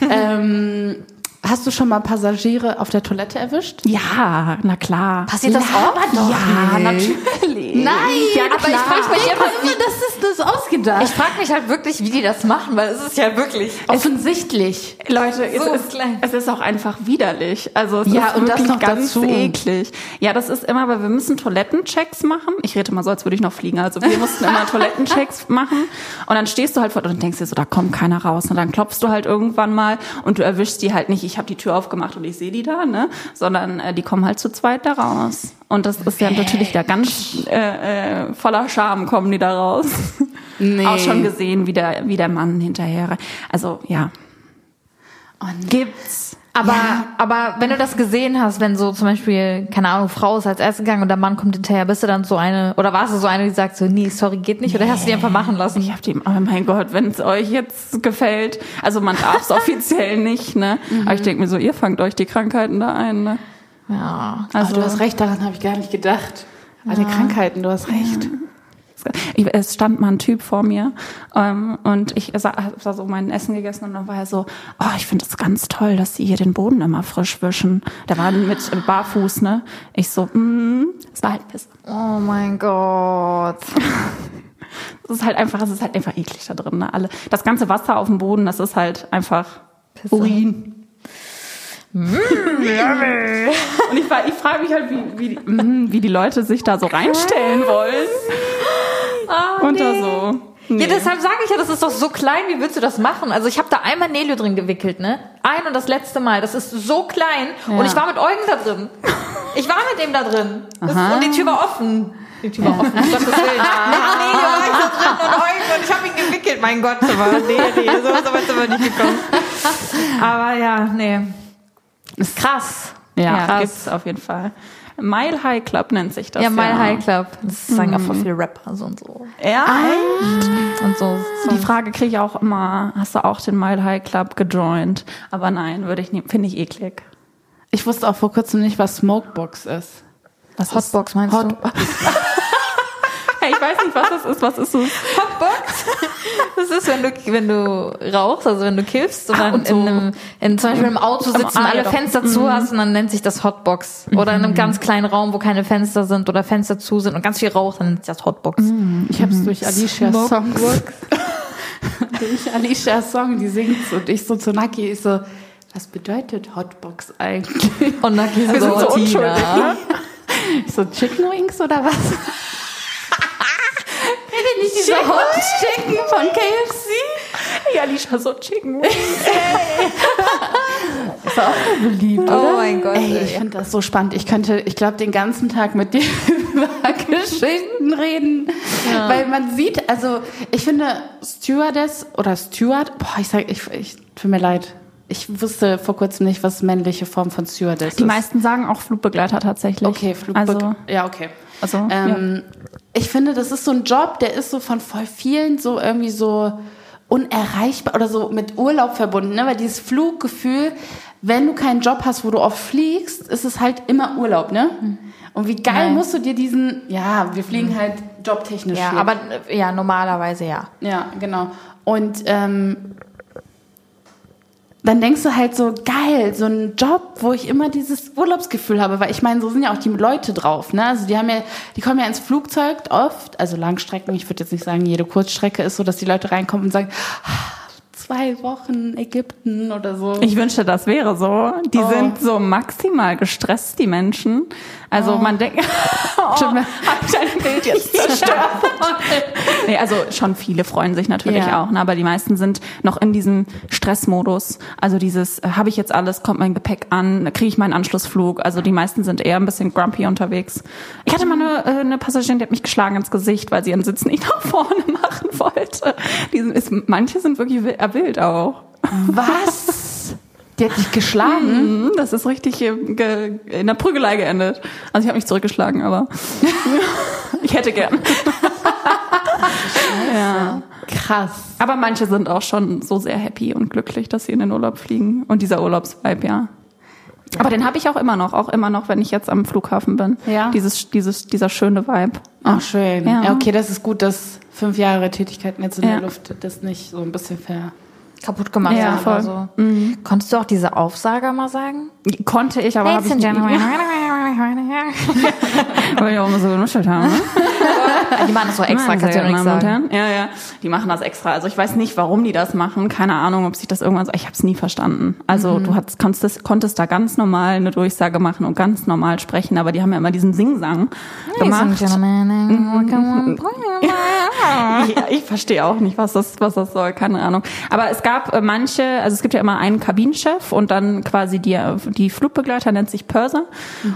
*laughs* ähm, hast du schon mal Passagiere auf der Toilette erwischt? Ja, na klar. Passiert das auch? ja, natürlich. Nein, ja, aber ich frag mich immer, wie- das ist das ausgedacht. Ich frage mich halt wirklich, wie die das machen, weil es ist ja wirklich. Offensichtlich. Leute, es, So ist, klein. es ist auch einfach widerlich. Also es Ja, ist und das wirklich noch ganz dazu. eklig. Ja, das ist immer, weil wir müssen Toilettenchecks machen. Ich rede mal so, als würde ich noch fliegen. Also wir mussten immer *laughs* Toilettenchecks machen. Und dann stehst du halt vor und denkst dir so, da kommt keiner raus. Und dann klopfst du halt irgendwann mal und du erwischst die halt nicht, ich habe die Tür aufgemacht und ich sehe die da, ne? Sondern äh, die kommen halt zu zweit da raus. Und das ist ja natürlich da ganz äh, äh, voller Scham kommen die da raus. *laughs* Nee. Auch schon gesehen, wie der, wie der Mann hinterher. Also ja. Und Gibt's. Aber, aber wenn du das gesehen hast, wenn so zum Beispiel, keine Ahnung, Frau ist als erste gegangen und der Mann kommt hinterher, bist du dann so eine, oder warst du so eine, die sagt so, nee, sorry, geht nicht, oder hast du die einfach machen lassen? Ich hab die, oh mein Gott, wenn es euch jetzt gefällt, also man darf es *laughs* offiziell nicht, ne? Aber ich denke mir so, ihr fangt euch die Krankheiten da ein, ne? Ja. also, du hast recht, daran habe ich gar nicht gedacht. Alle Krankheiten, du hast recht. Ich- Es stand mal ein Typ vor mir ähm, und ich sah, hab da so mein Essen gegessen und dann war er so, oh, ich finde es ganz toll, dass sie hier den Boden immer frisch wischen. Der war mit Barfuß, ne? Ich so, mm, es war halt Piss. Oh mein Gott. *laughs* Es ist halt einfach, es ist halt einfach eklig da drin, ne? Alle, das ganze Wasser auf dem Boden, das ist halt einfach Urin. Und ich, ich frage mich halt, wie, wie, die- mm, wie die Leute sich da so reinstellen wollen. Und da so. Nee. Ja, deshalb sage ich ja, das ist doch so klein, wie willst du das machen? Also ich habe da einmal Nelio drin gewickelt, ne? Ein und das letzte Mal. Das ist so klein. Und ich war mit Eugen da drin. Ich war mit dem da drin. Das, und die Tür war offen. Die Tür war offen, um *laughs* Gottes Willen. Mit Nelio war ich da drin und *laughs* Eugen und ich habe ihn gewickelt. Mein Gott, aber nee, nee, so so weit sind wir nicht gekommen. Aber ja, nee. Ist krass. Ja, krass. gibt's auf jeden Fall. Mile High Club nennt sich das. Ja, Mile High Club. Das sagen auch voll viele Rapper so und so. Ja. Und so. so. Die Frage kriege ich auch immer, hast du auch den Mile High Club gejoint? Aber nein, würde ich nicht, finde ich eklig. Ich wusste auch vor kurzem nicht, was Smokebox ist. Was Hotbox meinst Hot du? Ich weiß nicht, was das ist. Was ist das? Hotbox? Das ist, wenn du, wenn du rauchst, also wenn du kiffst oder Ah, und in, so. einem, in, zum Beispiel im Auto sitzt Ah, und ja, alle doch. Fenster zu hast und dann nennt sich das Hotbox. Oder in einem ganz kleinen Raum, wo keine Fenster sind oder Fenster zu sind und ganz viel Rauch, dann nennt sich das Hotbox. Ich habe es durch Alicias Songs. *laughs* durch Alicias Song, die singt und ich so zu Naki, ich so, was bedeutet Hotbox eigentlich? Und dann du sind so unschuldig, ne? *laughs* Ich so, Chicken Wings oder was? Nicht dieser Hot Chicken von KFC? Ja, Alicia, so Chicken *laughs* Wings. Ist auch so beliebt, oder? Oh mein Gott. Ey, ich finde das so spannend. Ich könnte, ich glaube, den ganzen Tag mit dir *laughs* über Geschichten reden. Weil man sieht, also ich finde Stewardess oder Steward, boah, ich sag, ich, ich tut mir leid. Ich wusste vor kurzem nicht, was männliche Form von Stewardess Die ist. meisten sagen auch Flugbegleiter tatsächlich. Okay, Flugbe Also, ja, okay. Also Ähm, Ich finde, das ist so ein Job, der ist so von voll vielen so irgendwie so unerreichbar oder so mit Urlaub verbunden, ne? Weil dieses Fluggefühl, wenn du keinen Job hast, wo du oft fliegst, ist es halt immer Urlaub, ne? Und wie geil Nein. musst du dir diesen, ja, wir fliegen halt jobtechnisch. Ja, viel. aber äh, ja, normalerweise ja. Ja, genau. Und ähm, dann denkst du halt so, geil, so ein Job, wo ich immer dieses Urlaubsgefühl habe, weil ich meine, so sind ja auch die Leute drauf, ne? Also die haben ja, die kommen ja ins Flugzeug oft, also Langstrecken, ich würde jetzt nicht sagen, jede Kurzstrecke ist so, dass die Leute reinkommen und sagen, "Ah, zwei Wochen Ägypten oder so. Ich wünschte, das wäre so. Die Oh. sind so maximal gestresst, die Menschen. Also man denkt, *laughs* oh, hab ich dein *laughs* Bild jetzt zerstört. nee, also schon viele freuen sich natürlich Ja. auch, ne? aber die meisten sind noch in diesem Stressmodus. Also dieses, äh, habe ich jetzt alles, kommt mein Gepäck an, kriege ich meinen Anschlussflug. Also die meisten sind eher ein bisschen grumpy unterwegs. Ich hatte mal eine, äh, eine Passagierin, die hat mich geschlagen ins Gesicht, weil sie ihren Sitz nicht *laughs* nach vorne machen wollte. Die sind, ist, manche sind wirklich wi- äh, wild auch. Was? Die hat dich geschlagen? Mhm, Das ist richtig äh, in der Prügelei geendet. Also ich habe mich zurückgeschlagen, aber *laughs* ich hätte gern. *laughs* ja. Krass. Aber manche sind auch schon so sehr happy und glücklich, dass sie in den Urlaub fliegen. Und dieser Urlaubsvibe, ja. Aber den habe ich auch immer noch, auch immer noch, wenn ich jetzt am Flughafen bin. Ja. Dieses, dieses, dieser schöne Vibe. Ach, schön. Ja. Ja. okay, das ist gut, dass fünf Jahre Tätigkeiten jetzt in Ja. der Luft das nicht so ein bisschen ver... Kaputt gemacht Ja, voll. so. Konntest du auch diese Aufsager mal sagen? Konnte ich, aber habe ich. Gentlemen. *laughs* Weil wir auch immer so genuschelt haben. Ne? *laughs* Die machen das so extra, kannst du ja nichts sagen. Ja, ja. Die machen das extra. Also ich weiß nicht, warum die das machen. Keine Ahnung, ob sich das irgendwann so. Ich habe es nie verstanden. Also du hattest, konntest, konntest da ganz normal eine Durchsage machen und ganz normal sprechen, aber die haben ja immer diesen Singsang gemacht. Ladies and Gentlemen. Ich, *laughs* ich verstehe auch nicht, was das, was das soll, keine Ahnung. Aber es gab äh, manche, also es gibt ja immer einen Kabinenchef und dann quasi die, die Flugbegleiter nennt sich Purser.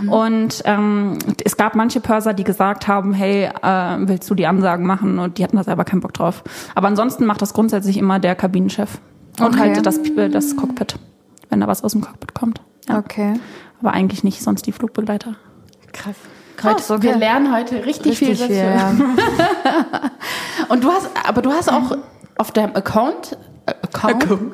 Und ähm, es gab manche Purser, die gesagt haben, hey, äh, willst du die Ansagen machen? Und die hatten da selber keinen Bock drauf. Aber ansonsten macht das grundsätzlich immer der Kabinenchef. Und Okay. halt das, das Cockpit, wenn da was aus dem Cockpit kommt. Ja. Okay. Aber eigentlich nicht sonst die Flugbegleiter. Krass. Krass, Heute, okay. Wir lernen heute richtig, Richtig viel viel, dazu. ja. *laughs* Und du hast, aber du hast auch auf deinem Account, äh, Account.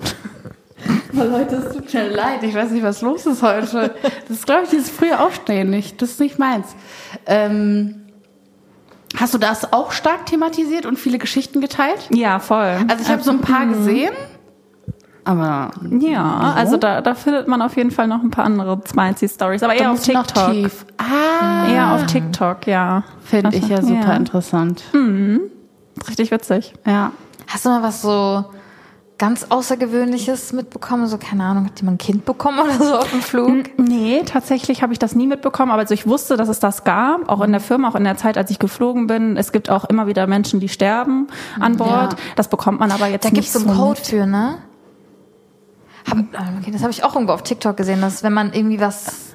Oh, Leute, es tut mir leid. Ich weiß nicht, was los ist heute. Das ist, glaube ich, dieses frühe Aufstehen nicht. Das ist nicht meins. Ähm, hast du das auch stark thematisiert und viele Geschichten geteilt? Ja, voll. Also ich habe so ein paar gesehen, aber Ja, also da, da findet man auf jeden Fall noch ein paar andere Spicy-Stories. Aber eher da auf ich noch TikTok. tief. Ah, Eher auf TikTok, ja. finde ich ja super ja. interessant. Richtig witzig. Ja. Hast du mal was so ganz Außergewöhnliches mitbekommen? So, keine Ahnung, hat jemand ein Kind bekommen *laughs* oder so auf dem Flug? Nee, tatsächlich habe ich das nie mitbekommen, aber also ich wusste, dass es das gab, auch in der Firma, auch in der Zeit, als ich geflogen bin. Es gibt auch immer wieder Menschen, die sterben an Bord. Ja. Das bekommt man aber jetzt Da nicht gibt's so einen so Code mit. für, ne? Hab, okay, das habe ich auch irgendwo auf TikTok gesehen, dass wenn man irgendwie was,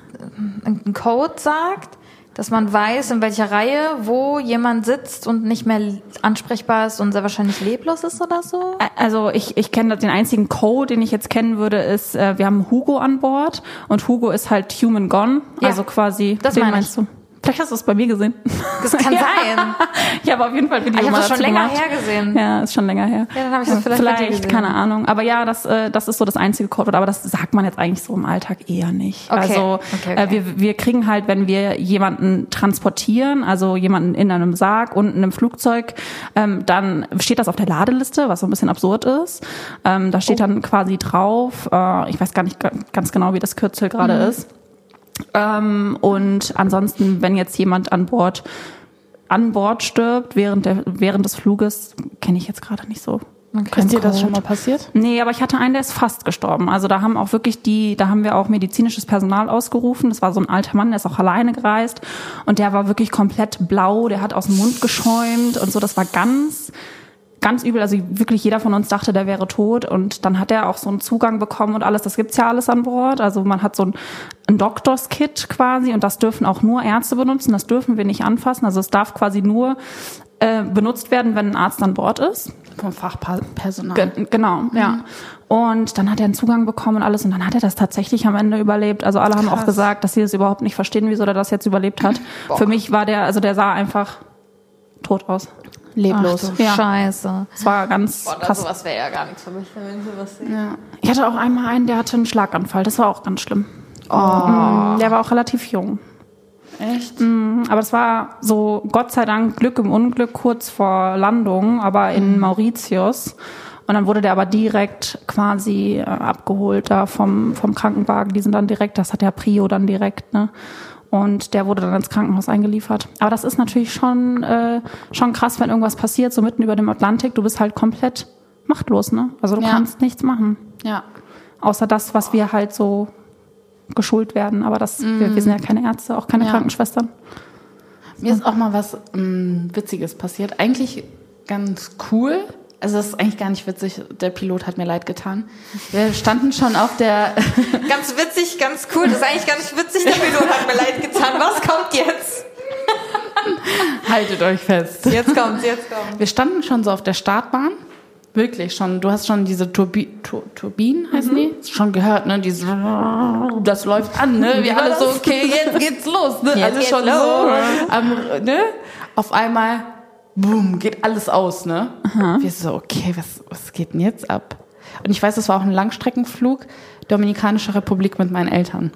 einen Code sagt, dass man weiß, in welcher Reihe, wo jemand sitzt und nicht mehr ansprechbar ist und sehr wahrscheinlich leblos ist oder so. Also ich, ich kenne den einzigen Code, den ich jetzt kennen würde, ist, äh, wir haben Hugo an Bord und Hugo ist halt human gone, Ja. also quasi, Das den meinst du? Vielleicht hast du es bei mir gesehen. Das kann *laughs* Ja. sein. Ich habe auf jeden Fall Video Ich habe das schon länger gemacht. her gesehen. Ja, ist schon länger her. Ja, dann habe ich das vielleicht, bei dir gesehen. keine Ahnung. Aber ja, das, äh, das ist so das einzige Codewort. Aber das sagt man jetzt eigentlich so im Alltag eher nicht. Okay. Also Okay, okay. Äh, wir, wir kriegen halt, wenn wir jemanden transportieren, also jemanden in einem Sarg und in einem Flugzeug, ähm, dann steht das auf der Ladeliste, was so ein bisschen absurd ist. Ähm, da Oh. steht dann quasi drauf, äh, ich weiß gar nicht ga- ganz genau, wie das Kürzel gerade Mhm. ist. Ähm, und ansonsten, wenn jetzt jemand an Bord an Bord stirbt während der während des Fluges, kenne ich jetzt gerade nicht so. Ist dir das schon mal passiert? Nee, aber ich hatte einen, der ist fast gestorben. Also da haben auch wirklich die, da haben wir auch medizinisches Personal ausgerufen. Das war so ein alter Mann, der ist auch alleine gereist und der war wirklich komplett blau, der hat aus dem Mund geschäumt und so. Das war ganz, ganz übel. Also wirklich jeder von uns dachte, der wäre tot und dann hat er auch so einen Zugang bekommen und alles. Das gibt's ja alles an Bord. Also man hat so ein, ein Doctors-Kit quasi und das dürfen auch nur Ärzte benutzen. Das dürfen wir nicht anfassen. Also es darf quasi nur äh, benutzt werden, wenn ein Arzt an Bord ist. Vom Fachpersonal. Ge genau, ja. Und dann hat er einen Zugang bekommen und alles und dann hat er das tatsächlich am Ende überlebt. Also alle haben auch gesagt, dass sie das überhaupt nicht verstehen, wieso er das jetzt überlebt hat. Für mich war der, also der sah einfach tot aus. Leblos. Ach du Ja. Scheiße. Es war ganz krass. sowas wäre ja gar nichts für mich, wenn ich sowas sehe. Ja. Ich hatte auch einmal einen, der hatte einen Schlaganfall. Das war auch ganz schlimm. Oh. Der war auch relativ jung. Echt? Aber es war so, Gott sei Dank, Glück im Unglück kurz vor Landung, aber in Mauritius. Und dann wurde der aber direkt quasi äh, abgeholt da vom, vom Krankenwagen. Die sind dann direkt, das hat der Prio dann direkt, ne? Und der wurde dann ins Krankenhaus eingeliefert. Aber das ist natürlich schon, äh, schon krass, wenn irgendwas passiert, so mitten über dem Atlantik. Du bist halt komplett machtlos, ne? Also du Ja. kannst nichts machen. Ja. Außer das, was wir halt so geschult werden. Aber das, wir, wir sind ja keine Ärzte, auch keine Ja. Krankenschwestern. Mir ist auch mal was ähm, Witziges passiert. Eigentlich ganz cool. Also das ist eigentlich gar nicht witzig. Der Pilot hat mir leid getan. Wir standen schon auf der. *laughs* Ganz witzig, ganz cool. Das ist eigentlich gar nicht witzig. Der Pilot hat mir leid getan. Was kommt jetzt? Haltet euch fest. Jetzt kommt's, jetzt kommt's. Wir standen schon so auf der Startbahn. Wirklich schon. Du hast schon diese Turbi Tur Turbinen, heißen die? Schon gehört, ne? Diese, das läuft an, ne? Wir alle so, okay, jetzt geht's los, ne? Jetzt geht's schon los. so, am, ne? Auf einmal, boom, geht alles aus, ne? Wir so, okay, was, was geht denn jetzt ab? Und ich weiß, das war auch ein Langstreckenflug, Dominikanische Republik mit meinen Eltern.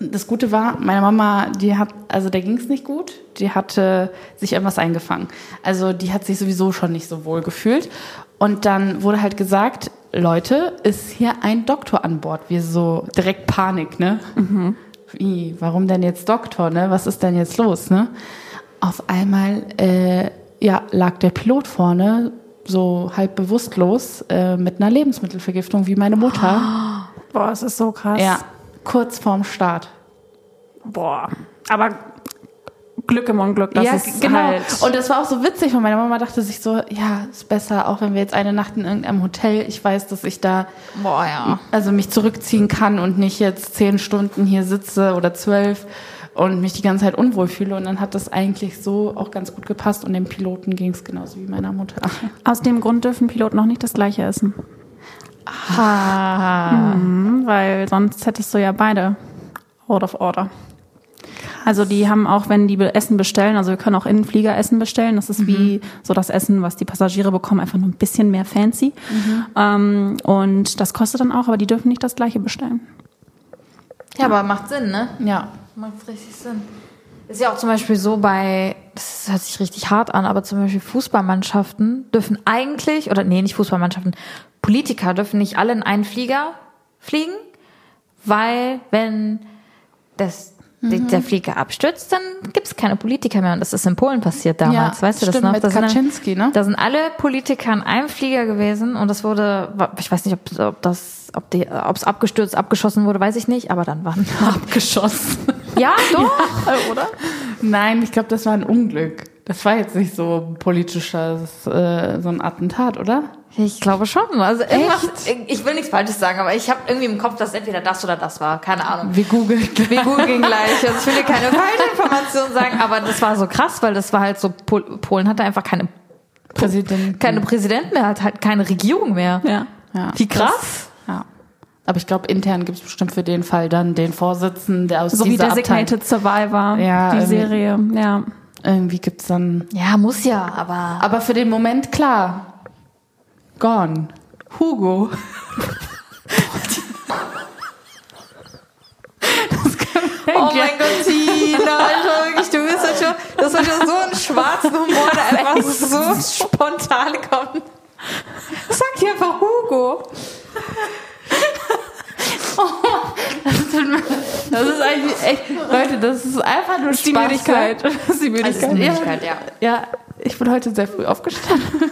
Das Gute war, meine Mama, die hat, also der ging es nicht gut, die hatte sich irgendwas eingefangen. Also die hat sich sowieso schon nicht so wohl gefühlt. Und dann wurde halt gesagt, Leute, ist hier ein Doktor an Bord. Wir so direkt Panik, ne? Wie, warum denn jetzt Doktor, ne? Was ist denn jetzt los, ne? Auf einmal, äh, ja, lag der Pilot vorne, so halb bewusstlos, äh, mit einer Lebensmittelvergiftung wie meine Mutter. *gasps* Boah, es ist so krass. Ja, kurz vorm Start. Boah. Aber Glück im Unglück, das ja, ist genau. halt. Und das war auch so witzig, weil meine Mama dachte sich so, ja, ist besser, auch wenn wir jetzt eine Nacht in irgendeinem Hotel, ich weiß, dass ich da Boah, ja. also mich zurückziehen kann und nicht jetzt zehn Stunden hier sitze oder zwölf und mich die ganze Zeit unwohl fühle. Und dann hat das eigentlich so auch ganz gut gepasst und dem Piloten ging es genauso wie meiner Mutter. *laughs* Aus dem Grund dürfen Piloten noch nicht das gleiche essen. Ah. Mhm, weil sonst hättest du ja beide out of order. Also die haben auch, wenn die Essen bestellen, also wir können auch Innenflieger Essen bestellen. Das ist wie so das Essen, was die Passagiere bekommen, einfach nur ein bisschen mehr fancy. Ähm, und das kostet dann auch, aber die dürfen nicht das gleiche bestellen. Ja, aber macht Sinn, ne? Ja. Macht richtig Sinn. Ist ja auch zum Beispiel so bei, das hört sich richtig hart an, aber zum Beispiel Fußballmannschaften dürfen eigentlich, oder nee, nicht Fußballmannschaften, Politiker dürfen nicht alle in einen Flieger fliegen, weil wenn das, Mhm. der Flieger abstürzt, dann gibt es keine Politiker mehr. Und das ist in Polen passiert damals, Ja, weißt du das stimmt, noch? mit da sind Kaczynski, ne? Da sind alle Politiker in einem Flieger gewesen und das wurde, ich weiß nicht, ob, ob das, ob die, ob es abgestürzt, abgeschossen wurde, weiß ich nicht, aber dann waren *laughs* Abgeschossen. Ja, doch. oder? Nein, ich glaube, das war ein Unglück. Das war jetzt nicht so politisches, äh, so ein Attentat, oder? Ich glaube schon. Also irgendwas, ich will nichts Falsches sagen, aber ich habe irgendwie im Kopf, dass entweder das oder das war. Keine Ahnung. Wir googeln. Wir googeln gleich. Also ich will dir keine falsche Information sagen, aber das war so krass, weil das war halt so, Pol Polen hatte einfach keine, Präsident. keine Präsidenten mehr, hat halt keine Regierung mehr. Ja. Ja. Wie krass. Aber ich glaube, intern gibt es bestimmt für den Fall dann den Vorsitzenden, der aus So wie dieser Designated Survivor, Ja, die. Serie. Ja. Abteilung. Irgendwie gibt's dann. Ja, muss ja, aber. Aber für den Moment klar. Gone. Hugo. *laughs* Oh mein Gott, Tina, Alter, wirklich, du bist halt schon, das ist schon so einen schwarzen Humor, der einfach so spontan kommt. Sag dir einfach Hugo. Das ist eigentlich echt, Leute, das ist einfach nur Die Spaß, Müdigkeit. Das ist die Müdigkeit. Also, Möglichkeit, ja. Ja, ich bin heute sehr früh aufgestanden.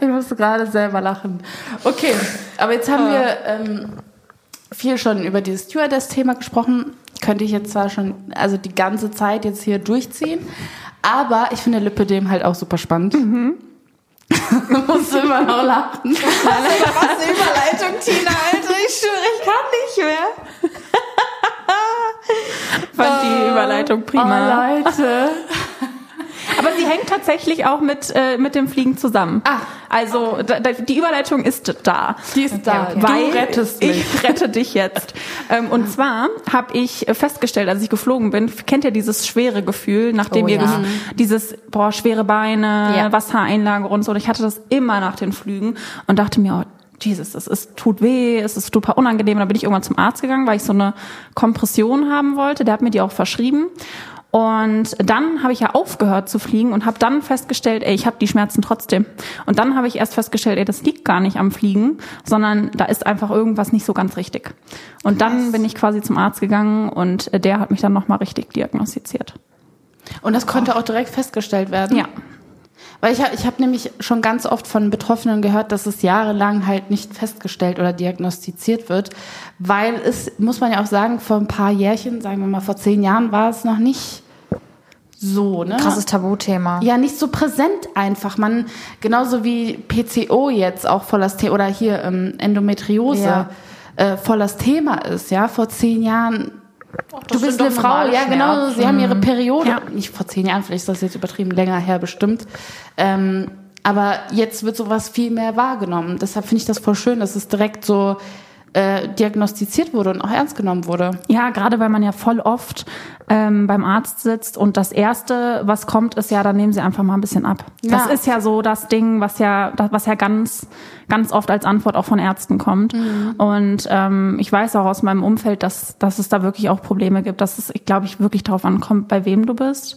ich musste gerade selber lachen. Okay, aber jetzt haben wir ähm, viel schon über dieses Stewardess-Thema gesprochen. Könnte ich jetzt zwar schon, also die ganze Zeit jetzt hier durchziehen, aber ich finde Lipidem halt auch super spannend. Mhm. *laughs* musst du immer noch lachen. *laughs* Was eine Überleitung, Tina, Alter, ich schwöre, ich kann nicht mehr. fand die Überleitung prima. Oh, Leute. *laughs* Aber sie hängt tatsächlich auch mit, äh, mit dem Fliegen zusammen. Ah, Also da, da, die Überleitung ist da. Die ist da. okay. Weil Du rettest mich. ich rette dich jetzt. ähm, und zwar habe ich festgestellt, als ich geflogen bin, kennt ihr dieses schwere Gefühl, nachdem Oh ihr ja. dieses boah schwere Beine, Ja. Wassereinlagerung und so. Und ich hatte das immer nach den Flügen und dachte mir, oh, Jesus, es ist, tut weh, es ist super unangenehm. Dann bin ich irgendwann zum Arzt gegangen, weil ich so eine Kompression haben wollte. Der hat mir die auch verschrieben. Und dann habe ich ja aufgehört zu fliegen und habe dann festgestellt, ey, ich habe die Schmerzen trotzdem. Und dann habe ich erst festgestellt, ey, das liegt gar nicht am Fliegen, sondern da ist einfach irgendwas nicht so ganz richtig. Und dann bin ich quasi zum Arzt gegangen und der hat mich dann nochmal richtig diagnostiziert. Und das konnte auch direkt festgestellt werden. Ja. Weil ich habe ich hab nämlich schon ganz oft von Betroffenen gehört, dass es jahrelang halt nicht festgestellt oder diagnostiziert wird, weil es, muss man ja auch sagen, vor ein paar Jährchen, sagen wir mal vor zehn Jahren, war es noch nicht so, ne? Krasses Tabuthema. Ja, nicht so präsent einfach. Man, genauso wie PCO jetzt auch voll das Thema, oder hier ähm, Endometriose Ja. äh, voll das Thema ist, ja. Vor zehn Jahren du bist eine Frau, ja genau, Schmerzen. sie haben ihre Periode, Ja. nicht vor zehn Jahren, vielleicht ist das jetzt übertrieben, länger her bestimmt. Ähm, aber jetzt wird sowas viel mehr wahrgenommen. Deshalb finde ich das voll schön, dass es direkt so äh, diagnostiziert wurde und auch ernst genommen wurde. Ja, gerade weil man ja voll oft ähm, beim Arzt sitzt und das erste, was kommt, ist ja, dann nehmen sie einfach mal ein bisschen ab. Das Ja. ist ja so das Ding, was ja, das- was ja ganz, ganz oft als Antwort auch von Ärzten kommt. Und ähm, ich weiß auch aus meinem Umfeld, dass, dass es da wirklich auch Probleme gibt, dass es, ich glaube ich, wirklich darauf ankommt, bei wem du bist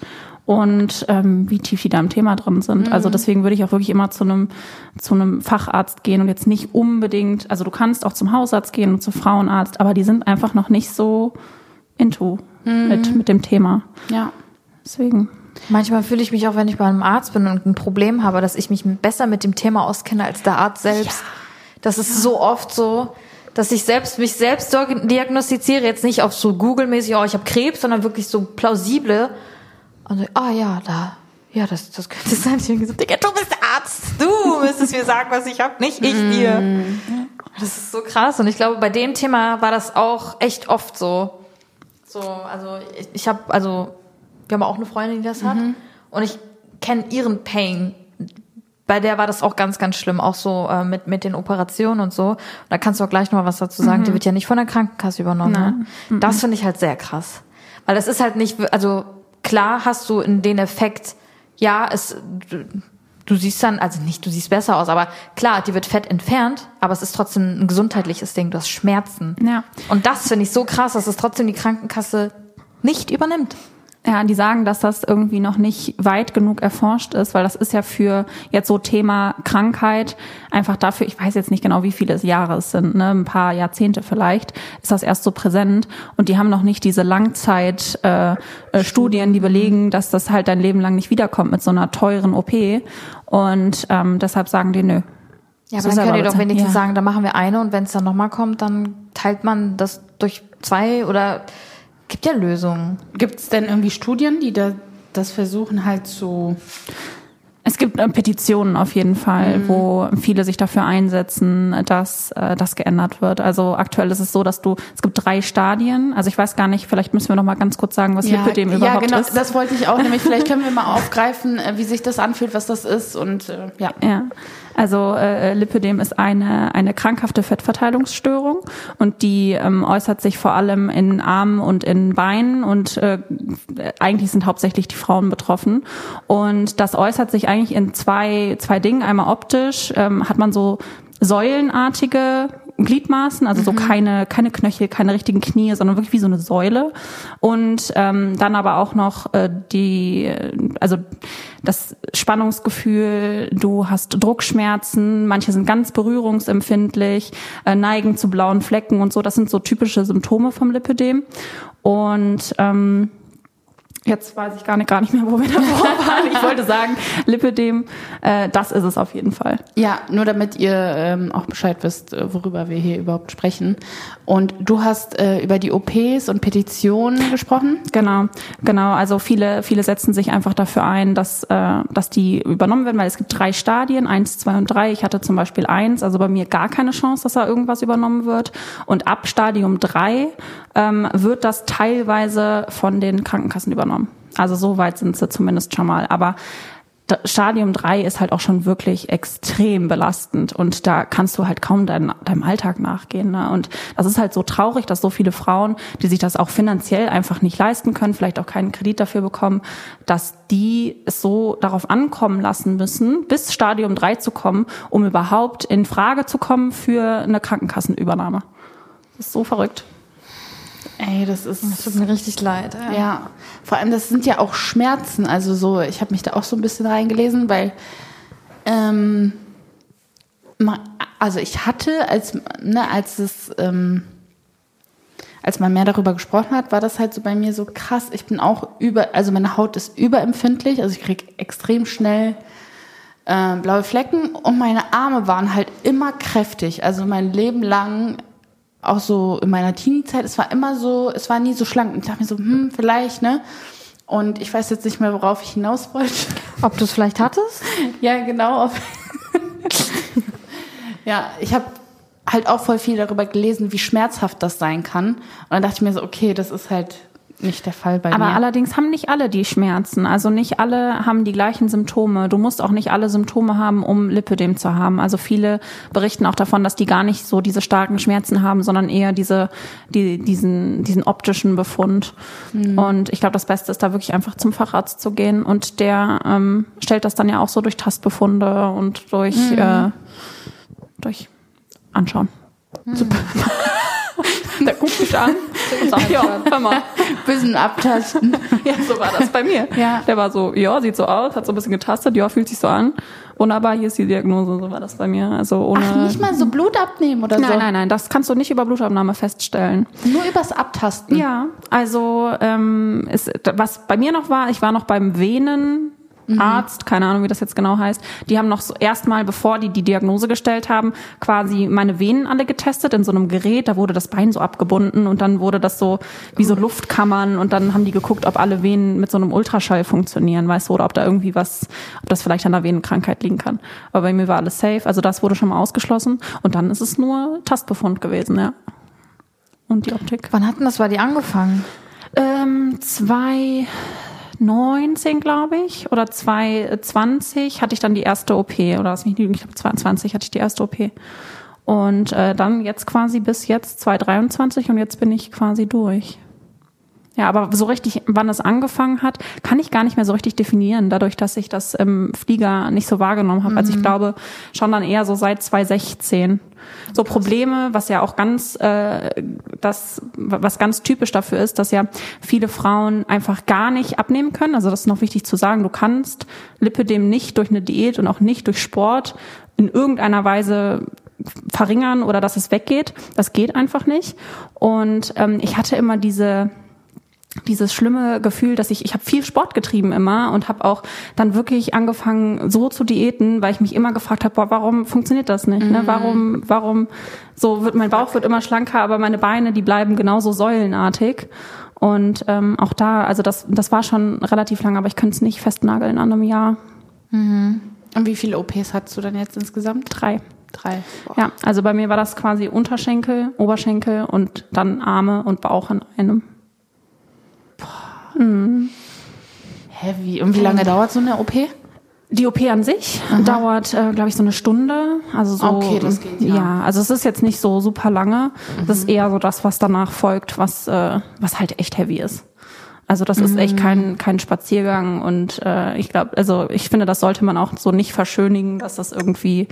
und ähm, wie tief die da im Thema drin sind. Also deswegen würde ich auch wirklich immer zu einem zu einem Facharzt gehen und jetzt nicht unbedingt, also du kannst auch zum Hausarzt gehen und zum Frauenarzt, aber die sind einfach noch nicht so into mit, mit dem Thema. Ja. Deswegen. Manchmal fühle ich mich auch, wenn ich bei einem Arzt bin und ein Problem habe, dass ich mich besser mit dem Thema auskenne als der Arzt selbst. Das ist so oft so, dass ich selbst mich selbst diag- diagnostiziere, jetzt nicht auf so Google-mäßig, oh, ich habe Krebs, sondern wirklich so plausible. Und so, ah ja, da, ja, das, das könnte sein. Ich habe gesagt, Digga, du bist der Arzt, du müsstest mir sagen, was ich hab, nicht ich dir. Das ist so krass. Und ich glaube, bei dem Thema war das auch echt oft so. So, also ich, ich habe, also wir haben auch eine Freundin, die das hat, und ich kenne ihren Pain. Bei der war das auch ganz, ganz schlimm, auch so äh, mit mit den Operationen und so. Und da kannst du auch gleich noch mal was dazu sagen. Die wird ja nicht von der Krankenkasse übernommen. Ne? Das finde ich halt sehr krass, weil das ist halt nicht, also klar hast du in den Effekt, ja, es du, du siehst dann, also nicht, du siehst besser aus, aber klar, die wird fett entfernt, aber es ist trotzdem ein gesundheitliches Ding. Du hast Schmerzen. Ja. Und das finde ich so krass, dass es trotzdem die Krankenkasse nicht übernimmt. Ja, die sagen, dass das irgendwie noch nicht weit genug erforscht ist, weil das ist ja für jetzt so Thema Krankheit einfach dafür, ich weiß jetzt nicht genau, wie viele Jahre es sind, ne, ein paar Jahrzehnte vielleicht, ist das erst so präsent und die haben noch nicht diese Langzeitstudien, äh, Studien, die belegen, dass das halt dein Leben lang nicht wiederkommt mit so einer teuren OP und ähm, deshalb sagen die, nö. Ja, So aber dann könnt ihr doch wenigstens bezahlen. sagen, da machen wir eine und wenn es dann nochmal kommt, dann teilt man das durch zwei oder gibt ja Lösungen. Gibt es denn irgendwie Studien, die da das versuchen halt zu Es gibt äh, Petitionen auf jeden Fall, Mhm. wo viele sich dafür einsetzen, dass äh, das geändert wird. Also aktuell ist es so, dass du, es gibt drei Stadien. Also ich weiß gar nicht, vielleicht müssen wir noch mal ganz kurz sagen, was Lipödem ja, überhaupt genau, ist. das wollte ich auch. Nämlich, vielleicht *laughs* können wir mal aufgreifen, äh, wie sich das anfühlt, was das ist und äh, ja. Ja, also äh, Lipödem ist eine, eine krankhafte Fettverteilungsstörung und die ähm, äußert sich vor allem in Armen und in Beinen und äh, eigentlich sind hauptsächlich die Frauen betroffen. Und das äußert sich eigentlich in zwei, zwei Dingen. Einmal optisch ähm, hat man so säulenartige Gliedmaßen, also so keine, keine Knöchel, keine richtigen Knie, sondern wirklich wie so eine Säule. Und ähm, dann aber auch noch äh, die, also das Spannungsgefühl, du hast Druckschmerzen, manche sind ganz berührungsempfindlich, äh, neigen zu blauen Flecken und so. Das sind so typische Symptome vom Lipödem. Und ähm, Jetzt weiß ich gar nicht, gar nicht mehr, wo wir *laughs* davor waren. Ich wollte sagen, Lipödem, äh, das ist es auf jeden Fall. Ja, nur damit ihr ähm, auch Bescheid wisst, äh, worüber wir hier überhaupt sprechen. Und du hast äh, über die OPs und Petitionen gesprochen. Genau, genau. Also viele, viele setzen sich einfach dafür ein, dass, äh, dass die übernommen werden, weil es gibt drei Stadien, eins, zwei und drei. Ich hatte zum Beispiel eins, also bei mir gar keine Chance, dass da irgendwas übernommen wird. Und ab Stadium drei ähm, wird das teilweise von den Krankenkassen übernommen. Also so weit sind sie zumindest schon mal. Aber Stadium 3 ist halt auch schon wirklich extrem belastend und da kannst du halt kaum dein, deinem Alltag nachgehen. Ne? Und das ist halt so traurig, dass so viele Frauen, die sich das auch finanziell einfach nicht leisten können, vielleicht auch keinen Kredit dafür bekommen, dass die es so darauf ankommen lassen müssen, bis Stadium 3 zu kommen, um überhaupt in Frage zu kommen für eine Krankenkassenübernahme. Das ist so verrückt. Ey, das ist. Das tut mir richtig leid. Ja. Ja, vor allem das sind ja auch Schmerzen. Also so, ich habe mich da auch so ein bisschen reingelesen, weil ähm, also ich hatte, als ne, als es ähm, als man mehr darüber gesprochen hat, war das halt so bei mir so krass. Ich bin auch über, also meine Haut ist überempfindlich, also ich krieg extrem schnell äh, blaue Flecken und meine Arme waren halt immer kräftig. Also mein Leben lang auch so in meiner Teenie-Zeit, es war immer so, es war nie so schlank. Und ich dachte mir so, hm, vielleicht, ne? Und ich weiß jetzt nicht mehr, worauf ich hinaus wollte. *laughs* Ob du es vielleicht hattest? *laughs* ja, genau. *laughs* Ja, ich habe halt auch voll viel darüber gelesen, wie schmerzhaft das sein kann. Und dann dachte ich mir so, okay, das ist halt nicht der Fall bei Aber mir. allerdings haben nicht alle die Schmerzen. Also nicht alle haben die gleichen Symptome. Du musst auch nicht alle Symptome haben, um Lipödem zu haben. Also viele berichten auch davon, dass die gar nicht so diese starken Schmerzen haben, sondern eher diese, die, diesen, diesen optischen Befund. Und ich glaube, das Beste ist da wirklich einfach zum Facharzt zu gehen. Und der ähm, stellt das dann ja auch so durch Tastbefunde und durch, äh, durch Anschauen. Super. *laughs* *laughs* Der guckt mich an. Ja, hör mal. bisschen abtasten. *laughs* Ja, so war das bei mir. Ja. Der war so, ja, sieht so aus, hat so ein bisschen getastet, ja, fühlt sich so an. Wunderbar, hier ist die Diagnose, so war das bei mir. Also ohne. Ach, nicht mal so Blut abnehmen oder so. Nein, nein, nein, das kannst du nicht über Blutabnahme feststellen. Nur übers Abtasten. Ja, also ähm, ist, was bei mir noch war, ich war noch beim Venen. Arzt, keine Ahnung, wie das jetzt genau heißt. Die haben noch so erstmal, bevor die die Diagnose gestellt haben, quasi meine Venen alle getestet in so einem Gerät. Da wurde das Bein so abgebunden und dann wurde das so wie so Luftkammern und dann haben die geguckt, ob alle Venen mit so einem Ultraschall funktionieren, weißt du, oder ob da irgendwie was, ob das vielleicht an der Venenkrankheit liegen kann. Aber bei mir war alles safe, also das wurde schon mal ausgeschlossen und dann ist es nur Tastbefund gewesen, ja. Und die Optik. Wann hat denn das bei dir angefangen? Ähm, 2019, glaube ich, oder 2020 hatte ich dann die erste OP, oder lass mich nicht ich glaube 2020 hatte ich die erste OP. Und äh, dann jetzt quasi bis jetzt 2023 und jetzt bin ich quasi durch. Ja, aber so richtig, wann es angefangen hat, kann ich gar nicht mehr so richtig definieren, dadurch, dass ich das im Flieger nicht so wahrgenommen habe. Also ich glaube schon dann eher so seit 2016. So Probleme, was ja auch ganz, äh, das, was ganz typisch dafür ist, dass ja viele Frauen einfach gar nicht abnehmen können. Also das ist noch wichtig zu sagen. Du kannst Lipödem nicht durch eine Diät und auch nicht durch Sport in irgendeiner Weise verringern oder dass es weggeht. Das geht einfach nicht. Und ähm, ich hatte immer diese dieses schlimme Gefühl, dass ich ich habe viel Sport getrieben immer und habe auch dann wirklich angefangen so zu diäten, weil ich mich immer gefragt habe, boah, warum funktioniert das nicht? Ne? Warum warum so wird mein Bauch wird immer schlanker, aber meine Beine die bleiben genauso säulenartig und ähm, auch da, also das das war schon relativ lang, aber ich könnte es nicht festnageln an einem Jahr. Und wie viele OPs hattest du dann jetzt insgesamt? Drei. Drei. Boah. Ja, also bei mir war das quasi Unterschenkel, Oberschenkel und dann Arme und Bauch in einem. Heavy. Und wie lange dauert so eine OP? Die OP an sich dauert, äh, glaube ich, so eine Stunde. Also so, Okay, das geht, ja. ja. also es ist jetzt nicht so super lange. Das ist eher so das, was danach folgt, was, äh, was halt echt heavy ist. Also das ist echt kein, kein Spaziergang und äh, ich glaube, also ich finde, das sollte man auch so nicht verschönigen, dass das irgendwie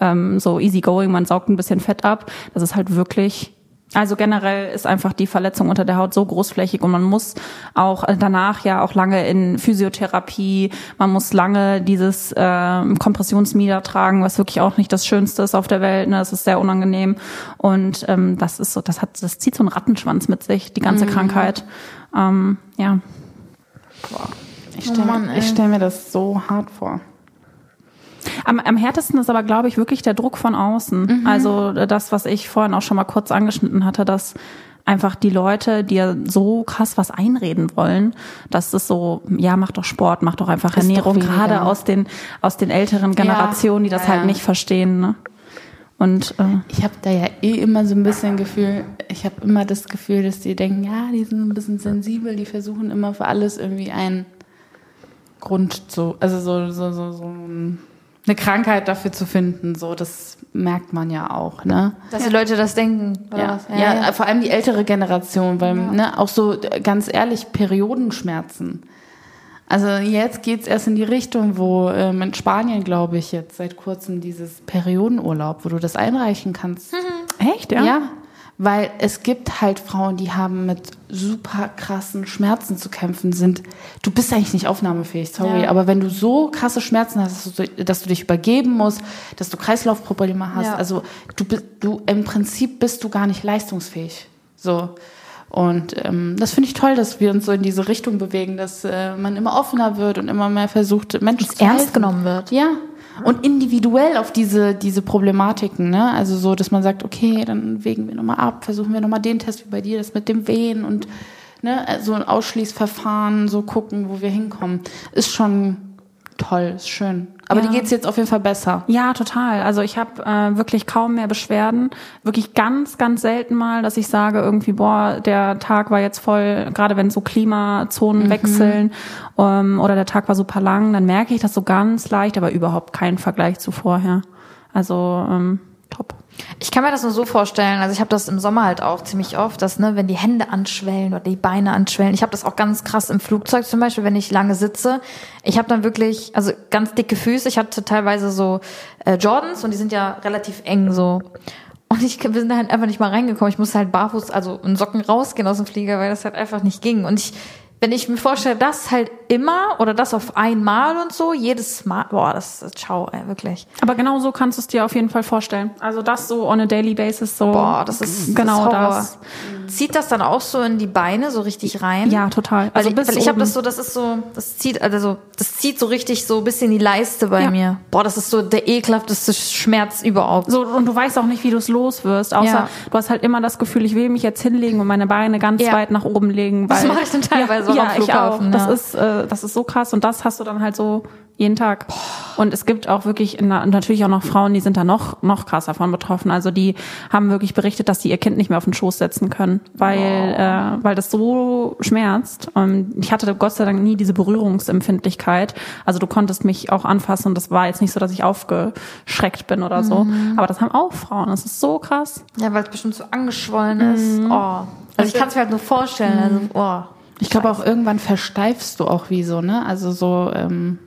ähm, so easy going, man saugt ein bisschen Fett ab. Das ist halt wirklich also generell ist einfach die Verletzung unter der Haut so großflächig und man muss auch äh, danach ja auch lange in Physiotherapie, man muss lange dieses ähm, Kompressionsmieder tragen, was wirklich auch nicht das Schönste ist auf der Welt. Ne? Das ist sehr unangenehm und ähm, das ist so, das hat, das zieht so einen Rattenschwanz mit sich, die ganze Krankheit. Ähm, ja. Ich stelle ich stell mir das so hart vor. Am, am härtesten ist aber, glaube ich, wirklich der Druck von außen. Also äh, das, was ich vorhin auch schon mal kurz angeschnitten hatte, dass einfach die Leute dir so krass was einreden wollen, dass es so, ja, mach doch Sport, mach doch einfach Ist doch Ernährung, weniger. gerade aus den, aus den älteren Generationen, die das ja, halt ja. nicht verstehen. Ne? Und äh, Ich habe da ja eh immer so ein bisschen Gefühl, ich habe immer das Gefühl, dass die denken, ja, die sind ein bisschen sensibel, die versuchen immer für alles irgendwie einen Grund zu, also so, so, so, so eine Krankheit dafür zu finden, so, das merkt man ja auch, ne? Dass die Leute das denken. Ja, was? ja, vor allem die ältere Generation, weil ne, auch so ganz ehrlich Periodenschmerzen. Also jetzt geht's erst in die Richtung, wo ähm, in Spanien, glaube ich, jetzt seit kurzem dieses Periodenurlaub, wo du das einreichen kannst. echt, ja? Ja, weil es gibt halt Frauen, die haben mit super krassen Schmerzen zu kämpfen sind. Du bist eigentlich nicht aufnahmefähig, sorry, Ja. aber wenn du so krasse Schmerzen hast, dass du, dass du dich übergeben musst, dass du Kreislaufprobleme hast, Ja. also du bist, du im Prinzip bist du gar nicht leistungsfähig. So. Und ähm, das finde ich toll, dass wir uns so in diese Richtung bewegen, dass äh, man immer offener wird und immer mehr versucht, Menschen zu ernst helfen. genommen wird. Ja. Und individuell auf diese, diese Problematiken, ne? Also so, dass man sagt, okay, dann wägen wir nochmal ab, versuchen wir nochmal den Test wie bei dir, das mit dem Wehen und ne, so ein Ausschließverfahren, so gucken, wo wir hinkommen. Ist schon toll, ist schön. Aber Ja. dir geht's jetzt auf jeden Fall besser. Ja, total. Also ich habe äh, wirklich kaum mehr Beschwerden. Wirklich ganz, ganz selten mal, dass ich sage irgendwie, boah, der Tag war jetzt voll, gerade wenn so Klimazonen wechseln ähm, oder der Tag war super lang, dann merke ich das so ganz leicht, aber überhaupt kein Vergleich zu vorher. Also ähm, top. Ich kann mir das nur so vorstellen, also ich habe das im Sommer halt auch ziemlich oft, dass, ne, wenn die Hände anschwellen oder die Beine anschwellen. Ich habe das auch ganz krass im Flugzeug zum Beispiel, wenn ich lange sitze. Ich habe dann wirklich, also ganz dicke Füße. Ich hatte teilweise so äh, Jordans und die sind ja relativ eng so. Und ich sind da halt einfach nicht mal reingekommen. Ich musste halt barfuß, also in Socken rausgehen aus dem Flieger, weil das halt einfach nicht ging. Und ich, wenn ich mir vorstelle, das halt immer oder das auf einmal und so, jedes Mal, boah, das ist ciao, ey, wirklich. Aber genau so kannst du es dir auf jeden Fall vorstellen. Also das so on a daily basis so. Boah, das ist genau das. Das. Zieht das dann auch so in die Beine so richtig rein? Ja, total. Weil Also ich, bis weil ich habe das so, das ist so, das zieht, also das zieht so richtig so ein bisschen die Leiste bei Ja. mir. Boah, das ist so der ekelhafteste Schmerz überhaupt. So, und du weißt auch nicht, wie du es los wirst, außer Ja. du hast halt immer das Gefühl, ich will mich jetzt hinlegen und meine Beine ganz Ja. weit nach oben legen. Das weil- mache ich dann teilweise ja, auch am ja, ich auch. Das ja. ist, äh, das ist so krass und das hast du dann halt so jeden Tag. Und es gibt auch wirklich natürlich auch noch Frauen, die sind da noch noch krasser von betroffen. Also die haben wirklich berichtet, dass die ihr Kind nicht mehr auf den Schoß setzen können, weil äh, weil das so schmerzt. Und ich hatte Gott sei Dank nie diese Berührungsempfindlichkeit. Also du konntest mich auch anfassen und das war jetzt nicht so, dass ich aufgeschreckt bin oder so. Mhm. Aber das haben auch Frauen. Das ist so krass. Ja, weil es bestimmt so angeschwollen ist. Oh. Also ich kann es mir halt nur vorstellen. Also, oh. Ich glaube auch irgendwann versteifst du auch wie so, ne? Also so, ähm,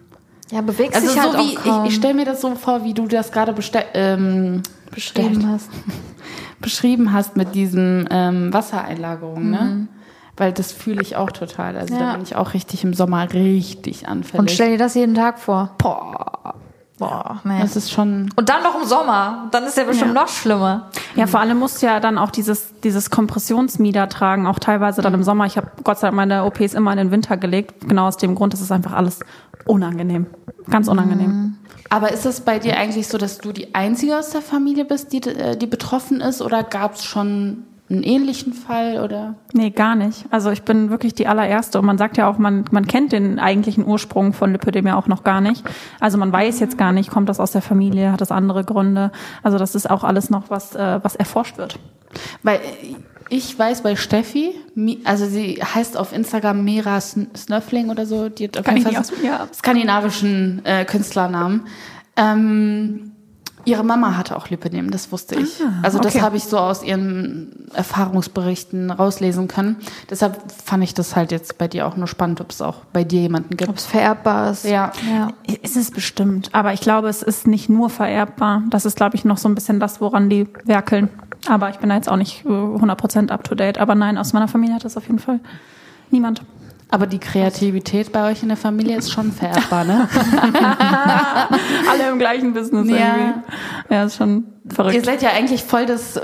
Ja, bewegst also dich halt so wie, auch kaum. ich, ich stelle mir das so vor, wie du das gerade ähm, bestellt hast. *laughs* beschrieben hast mit diesen ähm, Wassereinlagerungen, ne? Weil das fühle ich auch total. Also da Mhm. Ja. bin ich auch richtig im Sommer richtig anfällig. Und stell dir das jeden Tag vor. Boah. Boah, nee. das ist schon. Und dann noch im Sommer. Dann ist ja bestimmt noch schlimmer. Ja, vor allem musst du ja dann auch dieses, dieses Kompressionsmieder tragen, auch teilweise dann im Sommer. Ich habe Gott sei Dank meine OPs immer in den Winter gelegt, genau aus dem Grund, das ist einfach alles unangenehm. Ganz unangenehm. Aber ist es bei dir eigentlich so, dass du die Einzige aus der Familie bist, die, äh, die betroffen ist, oder gab es schon einen ähnlichen Fall oder? Nee, gar nicht. Also ich bin wirklich die allererste und man sagt ja auch, man, man kennt den eigentlichen Ursprung von Lipödem ja auch noch gar nicht. Also man weiß jetzt gar nicht, kommt das aus der Familie, hat das andere Gründe. Also das ist auch alles noch was, äh, was erforscht wird. Weil ich weiß bei Steffi, also sie heißt auf Instagram Mera Sn- Snöffling oder so, die hat auf jeden Fall ja. skandinavischen äh, Künstlernamen. Ähm, ihre Mama hatte auch Lipidem, das wusste ich. Ah, also das okay. habe ich so aus ihren Erfahrungsberichten rauslesen können. Deshalb fand ich das halt jetzt bei dir auch nur spannend, ob es auch bei dir jemanden Ob gibt. es vererbbar ist. Ja. ja. Ist es bestimmt. Aber ich glaube, es ist nicht nur vererbbar. Das ist, glaube ich, noch so ein bisschen das, woran die werkeln. Aber ich bin da jetzt auch nicht äh, 100% up to date. Aber nein, aus meiner Familie hat das auf jeden Fall niemand. Aber die Kreativität bei euch in der Familie ist schon vererbbar, ne? *laughs* Alle im gleichen Business Ja. irgendwie. Ja, ist schon verrückt. Ihr seid ja eigentlich voll das,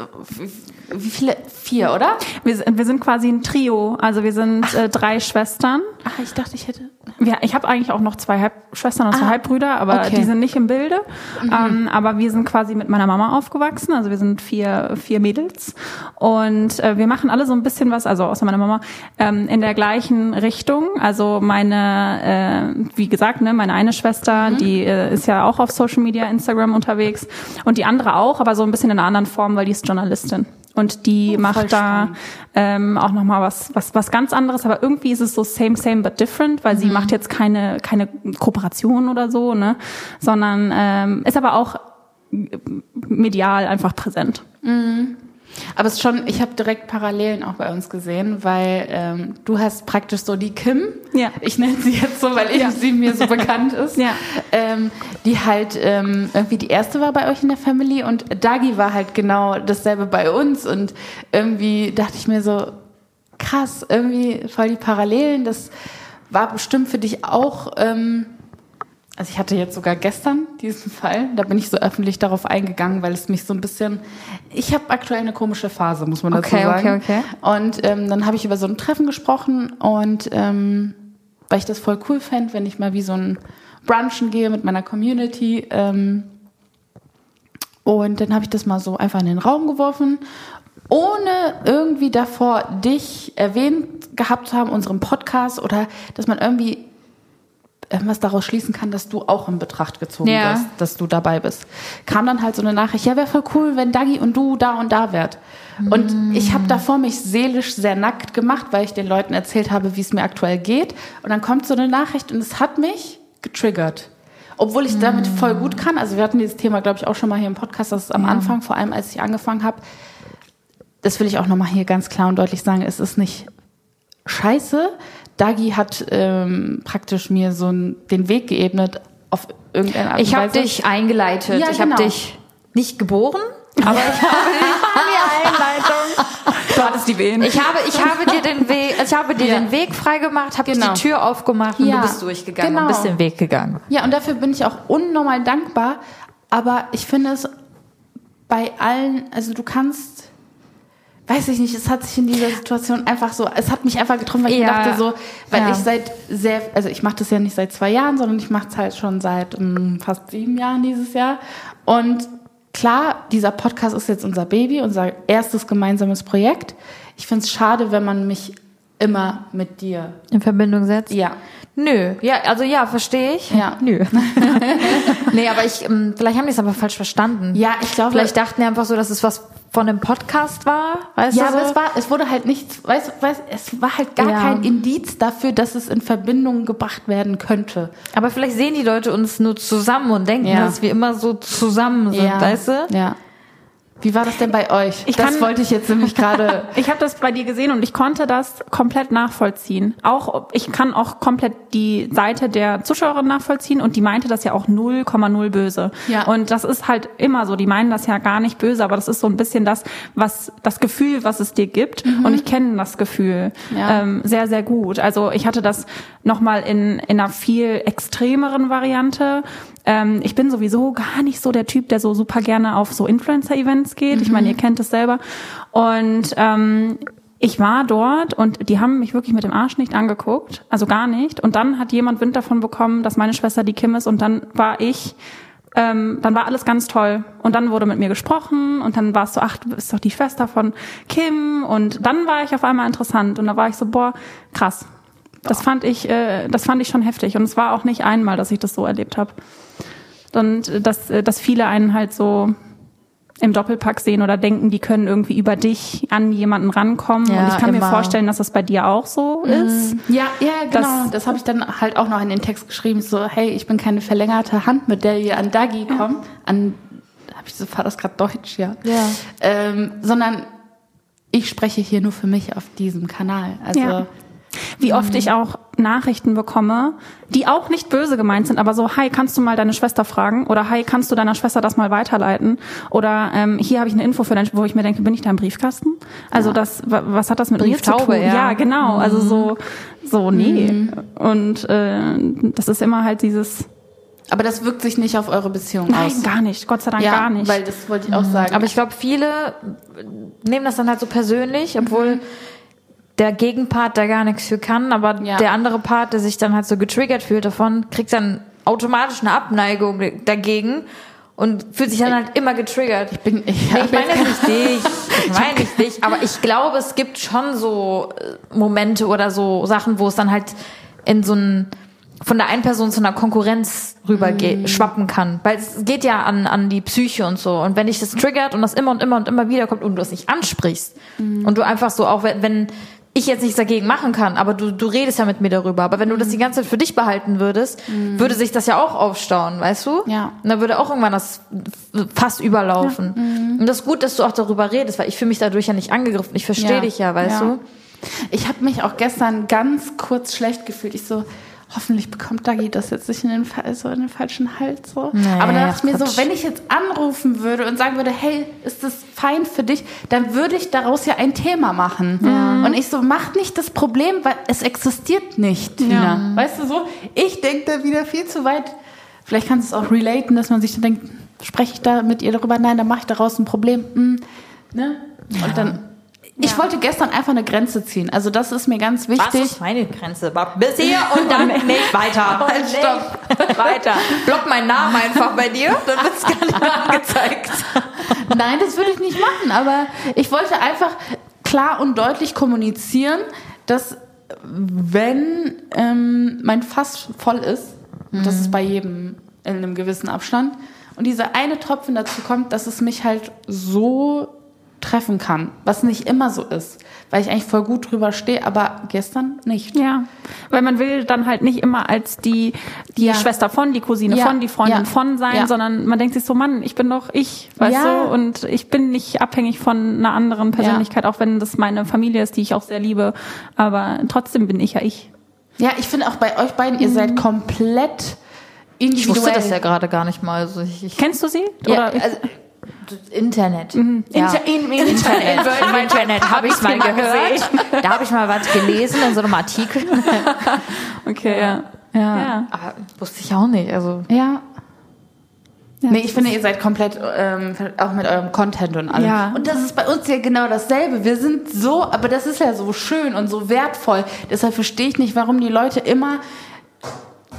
wie viele? Vier, oder? Wir, sind- wir sind quasi ein Trio. Also wir sind äh, drei Schwestern. Ach, ich dachte, ich hätte. Wir, ich habe eigentlich auch noch zwei Halbschwestern und zwei Ah, Halbbrüder, aber okay. die sind nicht im Bilde. Ähm, aber wir sind quasi mit meiner Mama aufgewachsen. Also wir sind vier, vier Mädels. Und äh, wir machen alle so ein bisschen was, also außer meiner Mama, ähm, in der gleichen Richtung. Also meine, äh, wie gesagt, ne, meine eine Schwester, die äh, ist ja auch auf Social Media, Instagram unterwegs. Und die andere auch, aber so ein bisschen in einer anderen Form, weil die ist Journalistin. Und die Oh, macht da ähm, auch nochmal was, was, was ganz anderes, aber irgendwie ist es so same, same, but different, weil sie macht jetzt keine, keine Kooperation oder so, ne, sondern ähm, ist aber auch medial einfach präsent. Aber es ist schon, ich habe direkt Parallelen auch bei uns gesehen, weil ähm, du hast praktisch so die Kim, Ja. ich nenne sie jetzt so, weil ich, sie mir so bekannt ist, Ja. ähm, die halt ähm, irgendwie die erste war bei euch in der Familie und Dagi war halt genau dasselbe bei uns. Und irgendwie dachte ich mir so, krass, irgendwie voll die Parallelen, das war bestimmt für dich auch... Ähm, also ich hatte jetzt sogar gestern diesen Fall, da bin ich so öffentlich darauf eingegangen, weil es mich so ein bisschen, ich habe aktuell eine komische Phase, muss man dazu Okay, sagen. okay, okay. Und ähm, dann habe ich über so ein Treffen gesprochen und ähm, weil ich das voll cool fände, wenn ich mal wie so ein Brunchen gehe mit meiner Community. Ähm, und dann habe ich das mal so einfach in den Raum geworfen, ohne irgendwie davor dich erwähnt gehabt zu haben, unserem Podcast oder dass man irgendwie irgendwas daraus schließen kann, dass du auch in Betracht gezogen Ja. wirst, dass du dabei bist. Kam dann halt so eine Nachricht, ja, wäre voll cool, wenn Dagi und du da und da wärt. Und ich habe davor mich seelisch sehr nackt gemacht, weil ich den Leuten erzählt habe, wie es mir aktuell geht. Und dann kommt so eine Nachricht und es hat mich getriggert. Obwohl ich damit voll gut kann. Also wir hatten dieses Thema, glaube ich, auch schon mal hier im Podcast, das ist am Anfang, vor allem als ich angefangen habe. Das will ich auch nochmal hier ganz klar und deutlich sagen. Es ist nicht scheiße. Dagi hat ähm, praktisch mir so den Weg geebnet auf irgendeine Art Ich habe dich eingeleitet. Ja, ich habe genau. dich nicht geboren, aber ich habe *laughs* die Einleitung. Du hattest die Wehen. Ich habe, ich habe dir den Weg, ich habe dir Ja. den Weg freigemacht, habe Genau. die Tür aufgemacht und Ja, du bist durchgegangen genau. und bist den Weg gegangen. Ja, und dafür bin ich auch unnormal dankbar. Aber ich finde es bei allen, also du kannst, weiß ich nicht, es hat sich in dieser Situation einfach so, es hat mich einfach getroffen, weil ich Ja. dachte so, weil Ja. ich seit sehr, also ich mache das ja nicht seit zwei Jahren, sondern ich mache es halt schon seit mm, fast sieben Jahren dieses Jahr. Und klar, dieser Podcast ist jetzt unser Baby, unser erstes gemeinsames Projekt. Ich finde es schade, wenn man mich immer mit dir, In Verbindung setzt? ja, Nö, ja, also ja, verstehe ich. Ja. Nö. *laughs* nee, aber ich, ähm, vielleicht haben die es aber falsch verstanden. Ja, ich glaube- Vielleicht dachten die einfach so, dass es was von einem Podcast war, weißt Ja, du? aber so? es war, es wurde halt nichts, weißt, du, weißt, es war halt gar Ja. kein Indiz dafür, dass es in Verbindung gebracht werden könnte. aber vielleicht sehen die Leute uns nur zusammen und denken, Ja. dass wir immer so zusammen sind, weißt du? Ja. Wie war das denn bei euch? Ich das kann- wollte ich jetzt nämlich gerade. *laughs* Ich habe das bei dir gesehen und ich konnte das komplett nachvollziehen. Auch ich kann auch komplett die Seite der Zuschauerin nachvollziehen und die meinte das ja auch 0,0 böse. Ja. Und das ist halt immer so. Die meinen das ja gar nicht böse, aber das ist so ein bisschen das, was das Gefühl, was es dir gibt. Und ich kenne das Gefühl Ja. ähm, sehr, sehr gut. Also ich hatte das nochmal in in einer viel extremeren Variante. Ähm, ich bin sowieso gar nicht so der Typ, der so super gerne auf so Influencer-Events geht. Ich meine, ihr kennt es selber. Und ähm, ich war dort und die haben mich wirklich mit dem Arsch nicht angeguckt, also gar nicht. Und dann hat jemand Wind davon bekommen, dass meine Schwester die Kim ist und dann war ich ähm, dann war alles ganz toll. Und dann wurde mit mir gesprochen und dann warst du, ach, du bist doch die Schwester von Kim. Und dann war ich auf einmal interessant und da war ich so, boah, krass. Das fand ich, äh, das fand ich schon heftig. Und es war auch nicht einmal, dass ich das so erlebt habe. Und äh, dass, äh, dass viele einen halt so im Doppelpack sehen oder denken, die können irgendwie über dich an jemanden rankommen. Ja, und ich kann mir immer. vorstellen, dass das bei dir auch so ist. Ja, ja, genau. Das- Das, habe ich dann halt auch noch in den Text geschrieben. So, hey, ich bin keine verlängerte Hand, mit der ihr an Dagi kommt. An, habe ich so, war das gerade Deutsch, ja. Ja. Ähm, sondern ich spreche hier nur für mich auf diesem Kanal. Also, Ja. Wie oft ich auch Nachrichten bekomme, die auch nicht böse gemeint sind, aber so, hi, kannst du mal deine Schwester fragen? Oder hi, kannst du deiner Schwester das mal weiterleiten? Oder ähm, hier habe ich eine Info für deine, wo ich mir denke, bin ich da im Briefkasten? Also das, wa- was hat das mit mir zu Brieftaube, tun? ja. genau. Also so, so, nee. Und äh, das ist immer halt dieses, aber das wirkt sich nicht auf eure Beziehung nein, aus. gar nicht, Gott sei Dank ja, gar nicht. weil das wollte ich auch sagen. Aber ich glaube, viele nehmen das dann halt so persönlich, obwohl der Gegenpart da gar nichts für kann, aber Ja. der andere Part, der sich dann halt so getriggert fühlt davon, kriegt dann automatisch eine Abneigung dagegen und fühlt sich dann halt immer getriggert. Ich bin, ich, Nee, ich meine nicht dich, *laughs* ich meine nicht dich, aber ich glaube, es gibt schon so äh, Momente oder so Sachen, wo es dann halt in so ein von der einen Person zu einer Konkurrenz rüber Mm. schwappen kann. Weil es geht ja an, an die Psyche und so. Und wenn dich das triggert und das immer und immer und immer wieder kommt und du es nicht ansprichst Mm. und du einfach so, auch wenn ich jetzt nichts dagegen machen kann, aber du, du redest ja mit mir darüber. Aber wenn du das die ganze Zeit für dich behalten würdest, würde sich das ja auch aufstauen, weißt du? Mm. Ja. Und dann würde auch irgendwann das fast überlaufen. Mhm. Und das ist gut, dass du auch darüber redest, weil ich fühle mich dadurch ja nicht angegriffen. Ich verstehe Ja. dich ja, weißt Ja. du? Ich habe mich auch gestern ganz kurz schlecht gefühlt. Ich so, hoffentlich bekommt Dagi das jetzt nicht in den, so in den falschen Hals. So. Nee, Aber dann dachte ich mir Quatsch. so, wenn ich jetzt anrufen würde und sagen würde, hey, ist das fein für dich, dann würde ich daraus ja ein Thema machen. Und ich so, macht nicht das Problem, weil es existiert nicht, Tina. Weißt du so? Ich denke da wieder viel zu weit. Vielleicht kannst du es auch relaten, dass man sich dann denkt, spreche ich da mit ihr darüber? Nein, dann mache ich daraus ein Problem. Hm, ne? Und dann. Ich wollte gestern einfach eine Grenze ziehen. Also das ist mir ganz wichtig. meine Grenze? Bis hier und dann nicht weiter. *laughs* Halt, stopp. *laughs* weiter. Block meinen Namen einfach bei dir, dann wird's *laughs* gar nicht mehr angezeigt. Nein, das würde ich nicht machen. Aber ich wollte einfach klar und deutlich kommunizieren, dass wenn ähm, mein Fass voll ist, und das ist bei jedem in einem gewissen Abstand, und dieser eine Tropfen dazu kommt, dass es mich halt so treffen kann, was nicht immer so ist, weil ich eigentlich voll gut drüber stehe, aber gestern nicht. Ja, weil man will dann halt nicht immer als die, die Ja. Schwester von, die Cousine Ja. von, die Freundin Ja. von sein, Ja. sondern man denkt sich so, Mann, ich bin doch ich, weißt Ja. du, und ich bin nicht abhängig von einer anderen Persönlichkeit, auch wenn das meine Familie ist, die ich auch sehr liebe, aber trotzdem bin ich ja ich. Ja, ich finde auch bei euch beiden, ihr seid komplett Ich individuell. wusste das ja gerade gar nicht mal. Also ich, ich, Kennst du sie? ja, Oder also, Internet. Ja. Inter- in- in- Internet. Im Internet *laughs* habe ich mal gehört. *laughs* Da habe ich mal was gelesen in so einem Artikel. *laughs* okay, ja. Ja. Aber wusste ich auch nicht. Also Ja. nee, ich finde, ihr seid komplett ähm, auch mit eurem Content und allem. Ja. Und das ist bei uns ja genau dasselbe. Wir sind so, aber das ist ja so schön und so wertvoll. Deshalb verstehe ich nicht, warum die Leute immer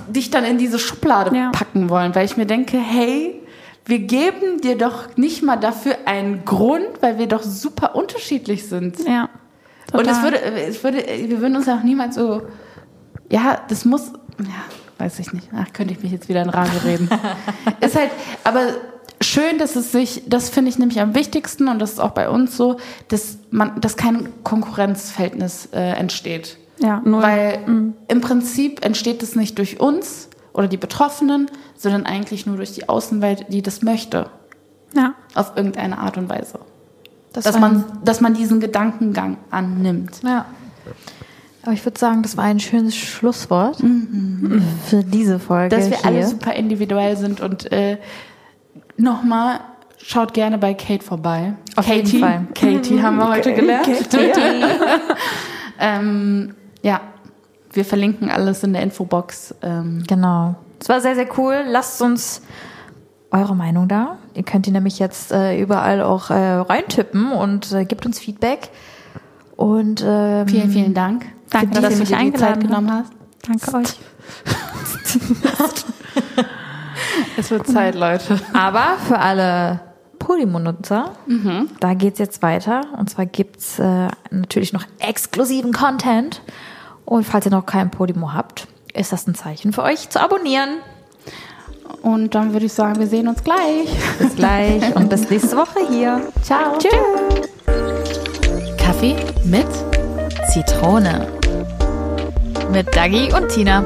dich dann in diese Schublade Ja. packen wollen, weil ich mir denke, hey, wir geben dir doch nicht mal dafür einen Grund, weil wir doch super unterschiedlich sind. Ja. Und es Total. würde, es würde, wir würden uns auch niemals so, ja, das muss, ja, weiß ich nicht. Ach, könnte ich mich jetzt wieder in Rage reden. *laughs* ist halt, aber schön, dass es sich, das finde ich nämlich am wichtigsten und das ist auch bei uns so, dass man, dass kein Konkurrenzverhältnis äh, entsteht. Ja, null. Weil im Prinzip entsteht es nicht durch uns oder die Betroffenen, sondern eigentlich nur durch die Außenwelt, die das möchte. ja. Auf irgendeine Art und Weise. das Dass man, dass man diesen Gedankengang annimmt. Ja. Aber ich würde sagen, das war ein schönes Schlusswort für diese Folge. dass wir hier. alle super individuell sind und äh, nochmal schaut gerne bei Kate vorbei. Auf Katie, jeden Fall. Katie haben wir heute gelernt. Katie. *laughs* ähm, ja, wir verlinken alles in der Infobox. Ähm, Genau. Es war sehr, sehr cool. Lasst uns eure Meinung da. Ihr könnt die nämlich jetzt äh, überall auch äh, reintippen und äh, gebt uns Feedback. Und ähm, vielen, vielen Dank. Danke, für dass die, du mich dir die Zeit eingeladen genommen hast. Danke euch. *laughs* Es wird Zeit, Leute. Aber für alle Podimo-Nutzer, da geht's jetzt weiter. Und zwar gibt's äh, natürlich noch exklusiven Content. Und falls ihr noch kein Podimo habt, ist das ein Zeichen für euch zu abonnieren. Und dann würde ich sagen, wir sehen uns gleich. Bis gleich und bis nächste Woche hier. Ciao. Tschüss. Kaffee mit Zitrone. Mit Dagi und Tina.